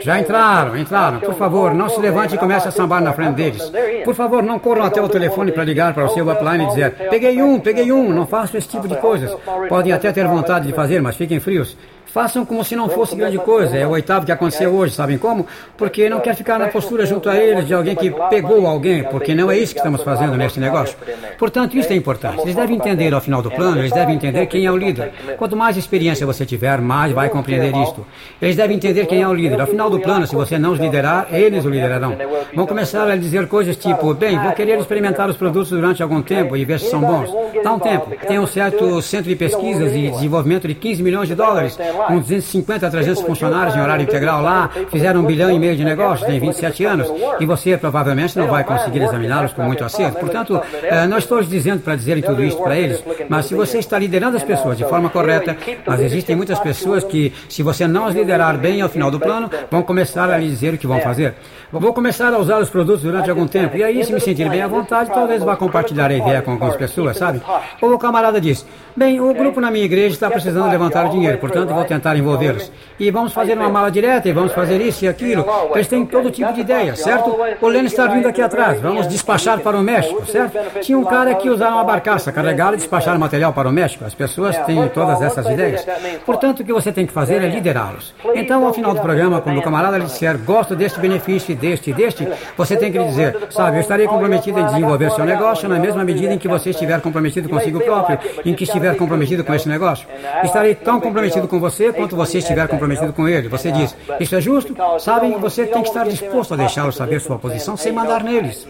Já entraram, entraram. Por favor, não se levante e comece a sambar na frente deles. Por favor, não corram até o telefone para ligar para o seu upline e dizer: peguei um, peguei um. Não façam esse tipo de coisas. Podem até ter vontade de fazer, mas fiquem frios. Façam como se não fosse grande coisa. É o oitavo que aconteceu hoje, sabem como? Porque não quer ficar na postura junto a eles de alguém que pegou alguém, porque não é isso que estamos fazendo neste negócio. Portanto, isso é importante. Eles devem entender ao final do plano, eles devem entender quem é o líder. Quanto mais experiência você tiver, mais vai compreender isto. Eles devem entender quem é o líder. Ao final do plano, se você não os liderar, eles o liderarão. Vão começar a dizer coisas tipo, bem, vou querer experimentar os produtos durante algum tempo e ver se são bons. Dá um tempo. Tem um certo centro de pesquisas e desenvolvimento de 15 milhões de dólares com 250 a 300 funcionários em horário integral lá, fizeram um bilhão e meio de negócios, tem 27 anos, e você provavelmente não vai conseguir examiná-los com muito acerto. Portanto, eh, não estou dizendo para dizerem tudo isso para eles, mas se você está liderando as pessoas de forma correta, mas existem muitas pessoas que, se você não as liderar bem ao final do plano, vão começar a lhe dizer o que vão fazer. Vou começar a usar os produtos durante algum tempo, e aí, se me sentir bem à vontade, talvez vá compartilhar a ideia com algumas pessoas, sabe? Ou o camarada diz, bem, o grupo na minha igreja está precisando levantar dinheiro, portanto, vou tentar envolvê-los. E vamos fazer uma mala direta, e vamos fazer isso e aquilo. Eles têm todo tipo de ideia, certo? O Lênin está vindo aqui atrás, vamos despachar para o México, certo? Tinha um cara que usava uma barcaça, carregar e despachar material para o México. As pessoas têm todas essas ideias. Portanto, o que você tem que fazer é liderá-los. Então, ao final do programa, quando o camarada lhe disser, gosto deste benefício, deste e deste, você tem que lhe dizer, sabe, eu estarei comprometido em desenvolver seu negócio na mesma medida em que você estiver comprometido consigo próprio, em que estiver comprometido com esse negócio. Estarei tão comprometido com você quanto você estiver comprometido com ele. Você diz, isso é justo? Sabem, você tem que estar disposto a deixá-los saber sua posição sem mandar neles.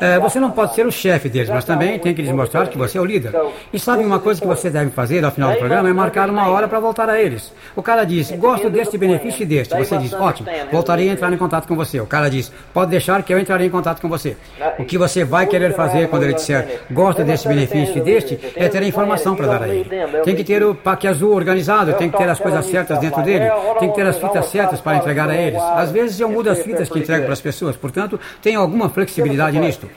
É, você não pode ser o chefe deles, mas também tem que lhes mostrar que você é o líder. E sabem uma coisa que você deve fazer ao final do programa é marcar uma hora para voltar a eles. O cara diz, gosto deste benefício e deste. Você diz, ótimo, voltarei a entrar em contato com você. O cara diz, pode deixar que eu entrarei em contato com você. O que você vai querer fazer quando ele disser, gosto deste benefício e deste, é ter a informação para dar a ele. Tem que ter o pack azul organizado, tem que ter as coisas certas dentro dele, tem que ter as fitas certas para entregar a eles. Às vezes eu mudo as fitas que entrego para as pessoas, portanto, tem alguma flexibilidade nisto.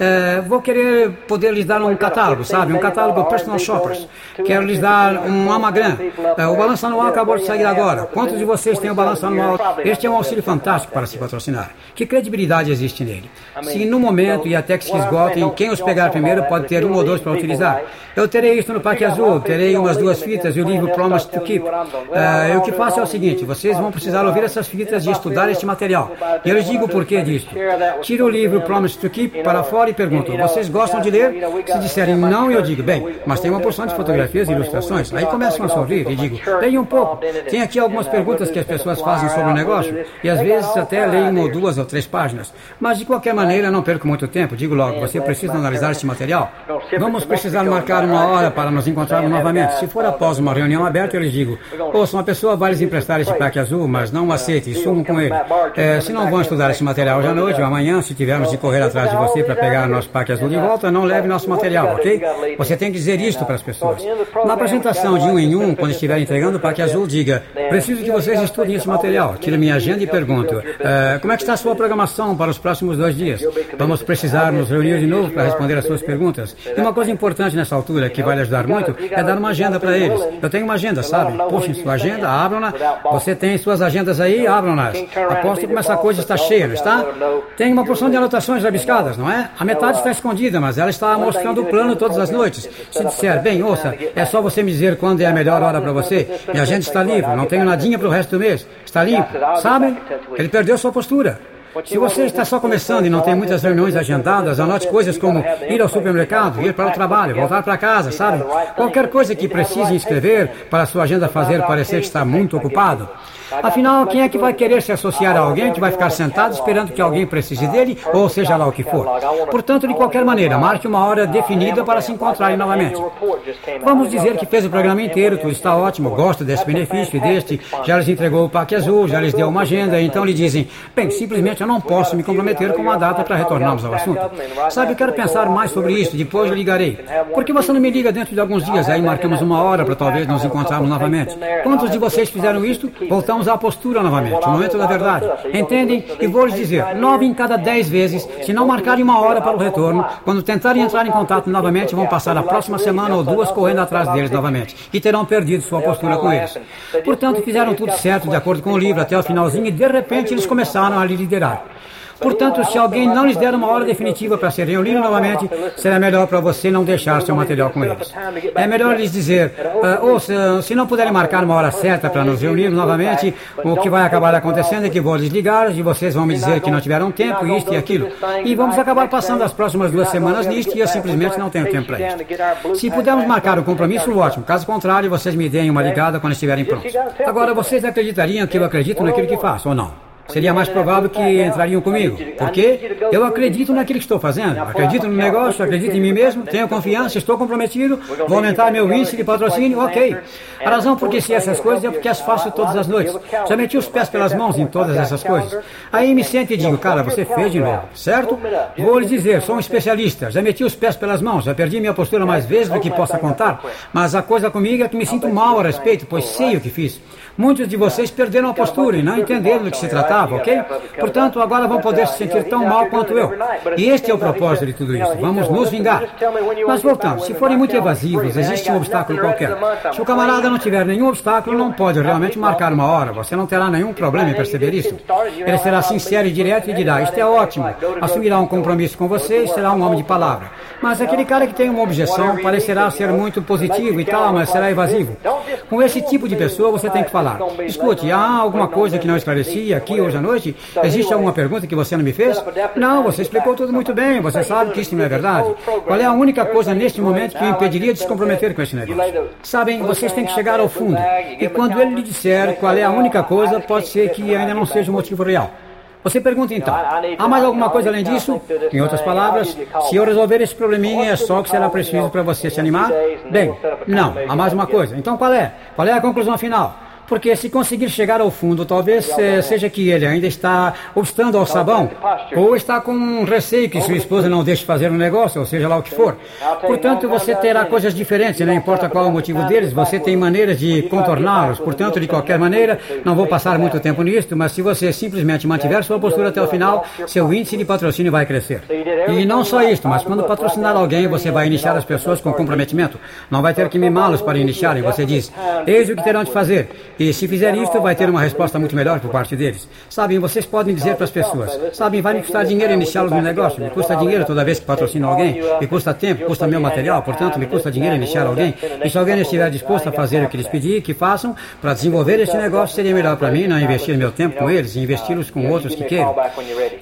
É, vou querer poder lhes dar um catálogo, sabe? Um catálogo personal shoppers. Quero lhes dar um Amagram. É, o balanço anual acabou de sair agora. Quantos de vocês têm o balanço anual? Este é um auxílio fantástico para se patrocinar. Que credibilidade existe nele? Se no momento e até que se esgotem, quem os pegar primeiro pode ter um ou dois para utilizar. Eu terei isso no Parque Azul, terei umas duas fitas e o livro Promise to Keep. Uh, o que faço é o seguinte: vocês vão precisar ouvir essas fitas e estudar este material. E eu lhes digo o porquê disso. Tiro o livro Promise to Keep para fora e pergunto: vocês gostam de ler? Se disserem não, eu digo: bem, mas tem uma porção de fotografias e ilustrações. Aí começam a sorrir e digo: leia um pouco. Tem aqui algumas perguntas que as pessoas fazem sobre o negócio e às vezes até leio uma ou duas ou três páginas. Mas de qualquer maneira, não perco muito tempo. Digo logo: você precisa analisar este material. Vamos precisar marcar uma hora para nos encontrarmos novamente. Se for após uma reunião aberta, eu lhes digo: ouça, uma pessoa vai lhes emprestar este pack azul, mas não aceite e sumam com ele. É, se não vão estudar este material hoje à noite ou amanhã, se tivermos de correr atrás de você para pegar nosso pack azul de volta, não leve nosso material, ok? Você tem que dizer isto para as pessoas. Na apresentação de um em um, quando estiver entregando o pack azul, diga: preciso que vocês estudem esse material. Tire minha agenda e pergunto: é, como é que está a sua programação para os próximos dois dias? Vamos precisar nos reunir de novo para responder as suas perguntas. E uma coisa importante nessa altura, que vai lhe ajudar muito, é dar uma agenda para eles. Eu tenho uma agenda, sabe? Puxem sua agenda, abram-na. Você tem suas agendas aí, abram-nas. Aposto como essa coisa está cheia, não está? Tem uma porção de anotações rabiscadas, não é? A metade está escondida, mas ela está mostrando o plano todas as noites. Se disser, bem, ouça, é só você me dizer quando é a melhor hora para você. Minha agenda está livre, não tenho nadinha para o resto do mês. Está limpo. Sabe? Ele perdeu sua postura. Se você está só começando e não tem muitas reuniões agendadas, anote coisas como ir ao supermercado, ir para o trabalho, voltar para casa, sabe? Qualquer coisa que precise escrever para sua agenda fazer parecer que está muito ocupado. Afinal, quem é que vai querer se associar a alguém que vai ficar sentado esperando que alguém precise dele, ou seja lá o que for? Portanto, de qualquer maneira, marque uma hora definida para se encontrarem novamente. Vamos dizer que fez o programa inteiro, tudo está ótimo, gosta desse benefício e deste, já lhes entregou o pack azul, já lhes deu uma agenda, então lhe dizem, bem, simplesmente eu não posso me comprometer com uma data para retornarmos ao assunto. Sabe, quero pensar mais sobre isso, depois ligarei. Por que você não me liga dentro de alguns dias? Aí marcamos uma hora para talvez nos encontrarmos novamente. Quantos de vocês fizeram isto? Voltamos Voltamos à postura novamente, o momento da verdade. Entendem? E vou lhes dizer, nove em cada dez vezes, se não marcarem uma hora para o retorno, quando tentarem entrar em contato novamente, vão passar a próxima semana ou duas correndo atrás deles novamente e terão perdido sua postura com eles. Portanto, fizeram tudo certo, de acordo com o livro, até o finalzinho, e de repente eles começaram a lhe liderar. Portanto, se alguém não lhes der uma hora definitiva para se reunir novamente, será melhor para você não deixar seu material com eles. É melhor lhes dizer, uh, ou se, se, não puderem marcar uma hora certa para nos reunir novamente, o que vai acabar acontecendo é que vou desligar e vocês vão me dizer que não tiveram tempo, isto e aquilo. E vamos acabar passando as próximas duas semanas nisto e eu simplesmente não tenho tempo para isso. Se pudermos marcar um compromisso, ótimo. Caso contrário, vocês me deem uma ligada quando estiverem prontos. Agora, vocês acreditariam que eu acredito naquilo que faço ou não? Seria mais provável que entrariam comigo. Porque eu acredito naquilo que estou fazendo, acredito no negócio, acredito em mim mesmo, tenho confiança, estou comprometido, vou aumentar meu índice de patrocínio, ok. A razão por que sei essas coisas é porque as faço todas as noites. Já meti os pés pelas mãos em todas essas coisas. Aí me sento e digo, cara, você fez de novo, certo? Vou lhe dizer, sou um especialista, já meti os pés pelas mãos, já perdi minha postura mais vezes do que possa contar, mas a coisa comigo é que me sinto mal a respeito, pois sei o que fiz. Muitos de vocês perderam a postura e não entenderam do que se tratava, ok? Portanto, agora vão poder se sentir tão mal quanto eu. E este é o propósito de tudo isso. Vamos nos vingar. Mas voltando, se forem muito evasivos, existe um obstáculo qualquer. Se o camarada não tiver nenhum obstáculo, não pode realmente marcar uma hora. Você não terá nenhum problema em perceber isso. Ele será sincero e direto e dirá: Isto é ótimo. Assumirá um compromisso com você e será um homem de palavra. Mas aquele cara que tem uma objeção parecerá ser muito positivo e tal, mas será evasivo. Com esse tipo de pessoa, você tem que falar falar. Escute, há alguma coisa que não esclareci aqui hoje à noite? Existe alguma pergunta que você não me fez? Não, você explicou tudo muito bem. Você sabe que isso não é verdade. Qual é a única coisa neste momento que o impediria de se comprometer com esse negócio? Sabem, vocês têm que chegar ao fundo. E quando ele lhe disser qual é a única coisa, pode ser que ainda não seja o motivo real. Você pergunta então, há mais alguma coisa além disso? Em outras palavras, se eu resolver esse probleminha, é só que será preciso para você se animar? Bem, não, há mais uma coisa. Então qual é? Qual é a conclusão final? Porque se conseguir chegar ao fundo, talvez é, seja que ele ainda está obstando ao sabão, ou está com receio que sua esposa não deixe fazer um negócio, ou seja lá o que for. Portanto, você terá coisas diferentes, não importa qual o motivo deles, você tem maneiras de contorná-los. Portanto, de qualquer maneira, não vou passar muito tempo nisto, mas se você simplesmente mantiver sua postura até o final, seu índice de patrocínio vai crescer. E não só isto, mas quando patrocinar alguém, você vai iniciar as pessoas com comprometimento. Não vai ter que mimá-los para iniciarem. Você diz, eis o que terão de fazer. E se fizer isto, vai ter uma resposta muito melhor por parte deles. Sabem, vocês podem dizer para as pessoas: sabem, vai me custar dinheiro iniciá-los no negócio, me custa dinheiro toda vez que patrocino alguém, me custa tempo, custa meu material, portanto, me custa dinheiro iniciar alguém. E se alguém estiver disposto a fazer o que lhes pedir, que façam, para desenvolver este negócio, seria melhor para mim não investir meu tempo com eles e investi-los com outros que queiram.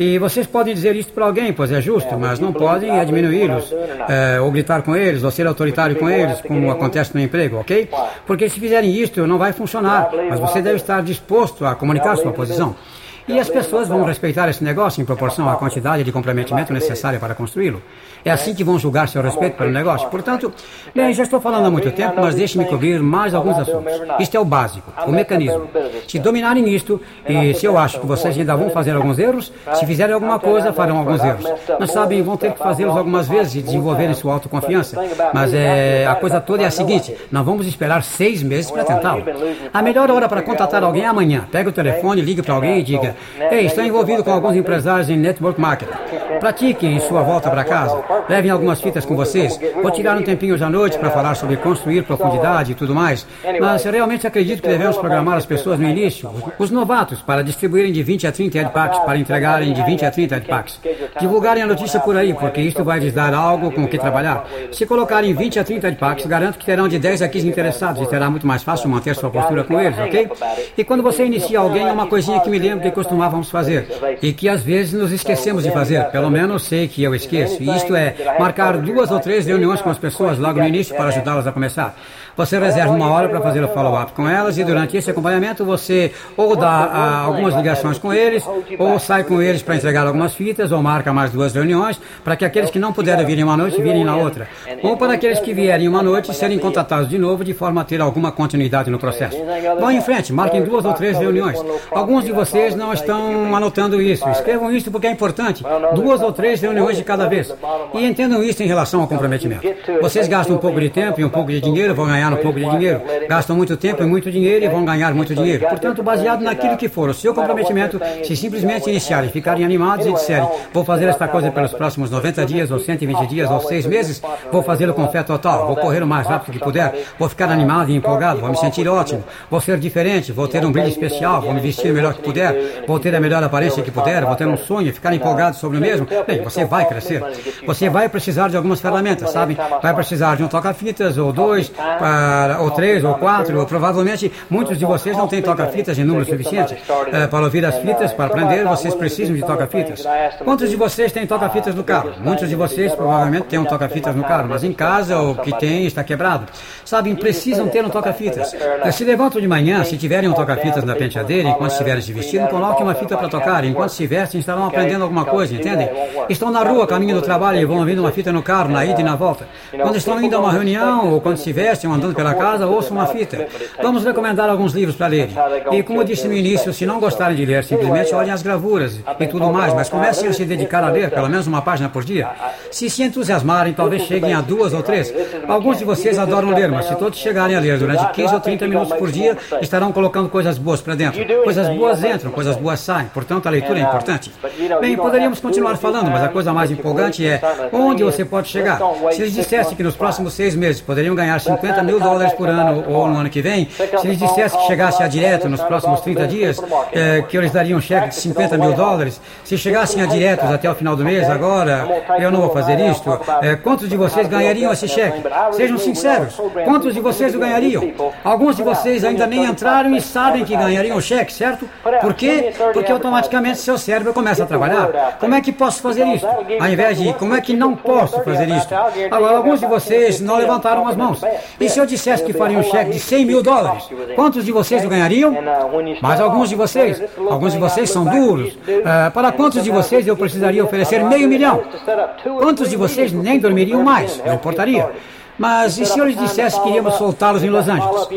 E vocês podem dizer isto para alguém, pois é justo, mas não podem diminuí-los, é, ou gritar com eles, ou ser autoritário com eles, como acontece no emprego, ok? Porque se fizerem isto, não vai funcionar, mas você deve estar disposto a comunicar sua posição. E as pessoas vão respeitar esse negócio em proporção à quantidade de comprometimento necessária para construí-lo. É assim que vão julgar seu respeito pelo negócio. Portanto, bem, já estou falando há muito tempo, mas deixe-me cobrir mais alguns assuntos. Isto é o básico, o mecanismo. Se dominarem isto, e se eu acho que vocês ainda vão fazer alguns erros, se fizerem alguma coisa, farão alguns erros. Mas sabem, vão ter que fazê-los algumas vezes e desenvolverem sua autoconfiança. Mas é, a coisa toda é a seguinte: não vamos esperar seis meses para tentá-lo. A melhor hora para contatar alguém é amanhã. Pega o telefone, ligue para alguém e diga: Ei, estou envolvido com alguns empresários em network marketing. Pratiquem em sua volta para casa. Levem algumas fitas com vocês. Vou tirar um tempinho hoje à noite para falar sobre construir profundidade e tudo mais. Mas realmente acredito que devemos programar as pessoas no início, os novatos, para distribuírem de 20 a 30 headpacks, para entregarem de 20 a 30 headpacks. Divulgarem a notícia por aí, porque isto vai lhes dar algo com o que trabalhar. Se colocarem 20 a 30 headpacks, garanto que terão de 10 a 15 interessados e será muito mais fácil manter sua postura com eles, ok? E quando você inicia alguém, é uma coisinha que me lembro que costumávamos fazer e que às vezes nos esquecemos de fazer. Pelo menos sei que eu esqueço. Isto é marcar duas ou três reuniões com as pessoas logo no início para ajudá-las a começar. Você reserva uma hora para fazer o follow-up com elas e durante esse acompanhamento você ou dá ah, algumas ligações com eles, ou sai com eles para entregar algumas fitas, ou marca mais duas reuniões, para que aqueles que não puderem vir em uma noite virem na outra. Ou para aqueles que vierem uma noite serem contatados de novo de forma a ter alguma continuidade no processo. Vão em frente, marquem duas ou três reuniões. Alguns de vocês não estão anotando isso. Escrevam isso porque é importante. Duas ou três reuniões de cada vez. E entendam isso em relação ao comprometimento. Vocês gastam um pouco de tempo e um pouco de dinheiro, vão ganhar um pouco de dinheiro. Gastam muito tempo e muito dinheiro e vão ganhar muito dinheiro. Portanto, baseado naquilo que for o seu comprometimento, se simplesmente iniciarem, ficarem animados e disserem, vou fazer esta coisa pelos próximos 90 dias, ou 120 dias, ou 6 meses, vou fazê-lo com fé total, vou correr o mais rápido que puder, vou ficar animado e empolgado, vou me sentir ótimo, vou ser diferente, vou ter um brilho especial, vou me vestir o melhor que puder, vou ter a melhor aparência que puder, vou ter um sonho, ficar empolgado sobre o mesmo. Bem, você vai crescer. Você vai precisar de algumas ferramentas, sabe? Vai precisar de um toca-fitas, ou dois, para, ou três, ou quatro, ou provavelmente muitos de vocês não têm toca-fitas em número suficiente eh, para ouvir as fitas, para aprender, vocês precisam de toca-fitas. Quantos de vocês têm toca-fitas no carro? Muitos de vocês provavelmente têm um toca-fitas no carro, mas em casa o que tem está quebrado. Sabem, precisam ter um toca-fitas. Se levantam de manhã, se tiverem um toca-fitas na penteadeira, enquanto estiverem se vestindo, coloquem uma fita para tocar. Enquanto se vestem, estarão aprendendo alguma coisa, entendem? Estão na rua, caminho do trabalho e vão ouvindo uma fita no carro, na ida e na volta. Quando estão indo a uma reunião, ou quando se vestem, ou andando pela casa, ouçam uma fita. Vamos recomendar alguns livros para lerem. E como eu disse no início, se não gostarem de ler, simplesmente olhem as gravuras e tudo mais, mas comecem a se dedicar a ler, pelo menos uma página por dia. Se se entusiasmarem, talvez cheguem a duas ou três. Alguns de vocês adoram ler, mas se todos chegarem a ler durante 15 ou 30 minutos por dia, estarão colocando coisas boas para dentro. Coisas boas entram, coisas boas saem. Portanto, a leitura é importante. Bem, poderíamos continuar falando, mas a coisa mais empolgante é onde você pode chegar. Se eles dissessem que nos próximos seis meses poderiam ganhar 50 mil dólares por ano ou no ano que vem, se eles dissessem que chegasse a direto nos próximos 30 dias, é, que eles dariam um cheque de 50 mil dólares, se chegassem a diretos até o final do mês, agora eu não vou fazer isto, é, quantos de vocês ganhariam esse cheque? Sejam sinceros, quantos de vocês o ganhariam? Alguns de vocês ainda nem entraram e sabem que ganhariam o cheque, certo? Por quê? Porque automaticamente seu cérebro começa a trabalhar. Como é que posso fazer isso? Ao invés de como é que não posso fazer isso? Agora, alguns de vocês não levantaram as mãos. E se eu dissesse que faria um cheque de 100 mil dólares, quantos de vocês o ganhariam? Mas alguns de vocês, alguns de vocês são duros. Uh, para quantos de vocês eu precisaria oferecer meio milhão? Quantos de vocês nem dormiriam mais? Não importaria. Mas e se eu lhes dissesse que iríamos soltá-los em Los Angeles?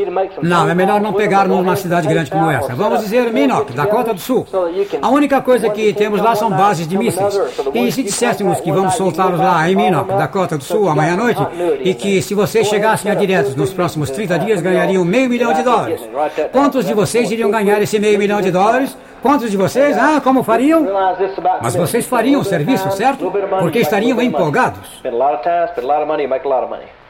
Não, é melhor não pegar-nos numa cidade grande como essa. Vamos dizer Minnock, Dakota do Sul. A única coisa que temos lá são bases de mísseis. E se disséssemos que vamos soltá-los lá em Minnock, Dakota do Sul, amanhã à noite, e que se vocês chegassem a diretos nos próximos 30 dias ganhariam meio milhão de dólares. Quantos de vocês iriam ganhar esse meio milhão de dólares? Quantos de vocês? Ah, como fariam? Mas vocês fariam o serviço, certo? Porque estariam empolgados.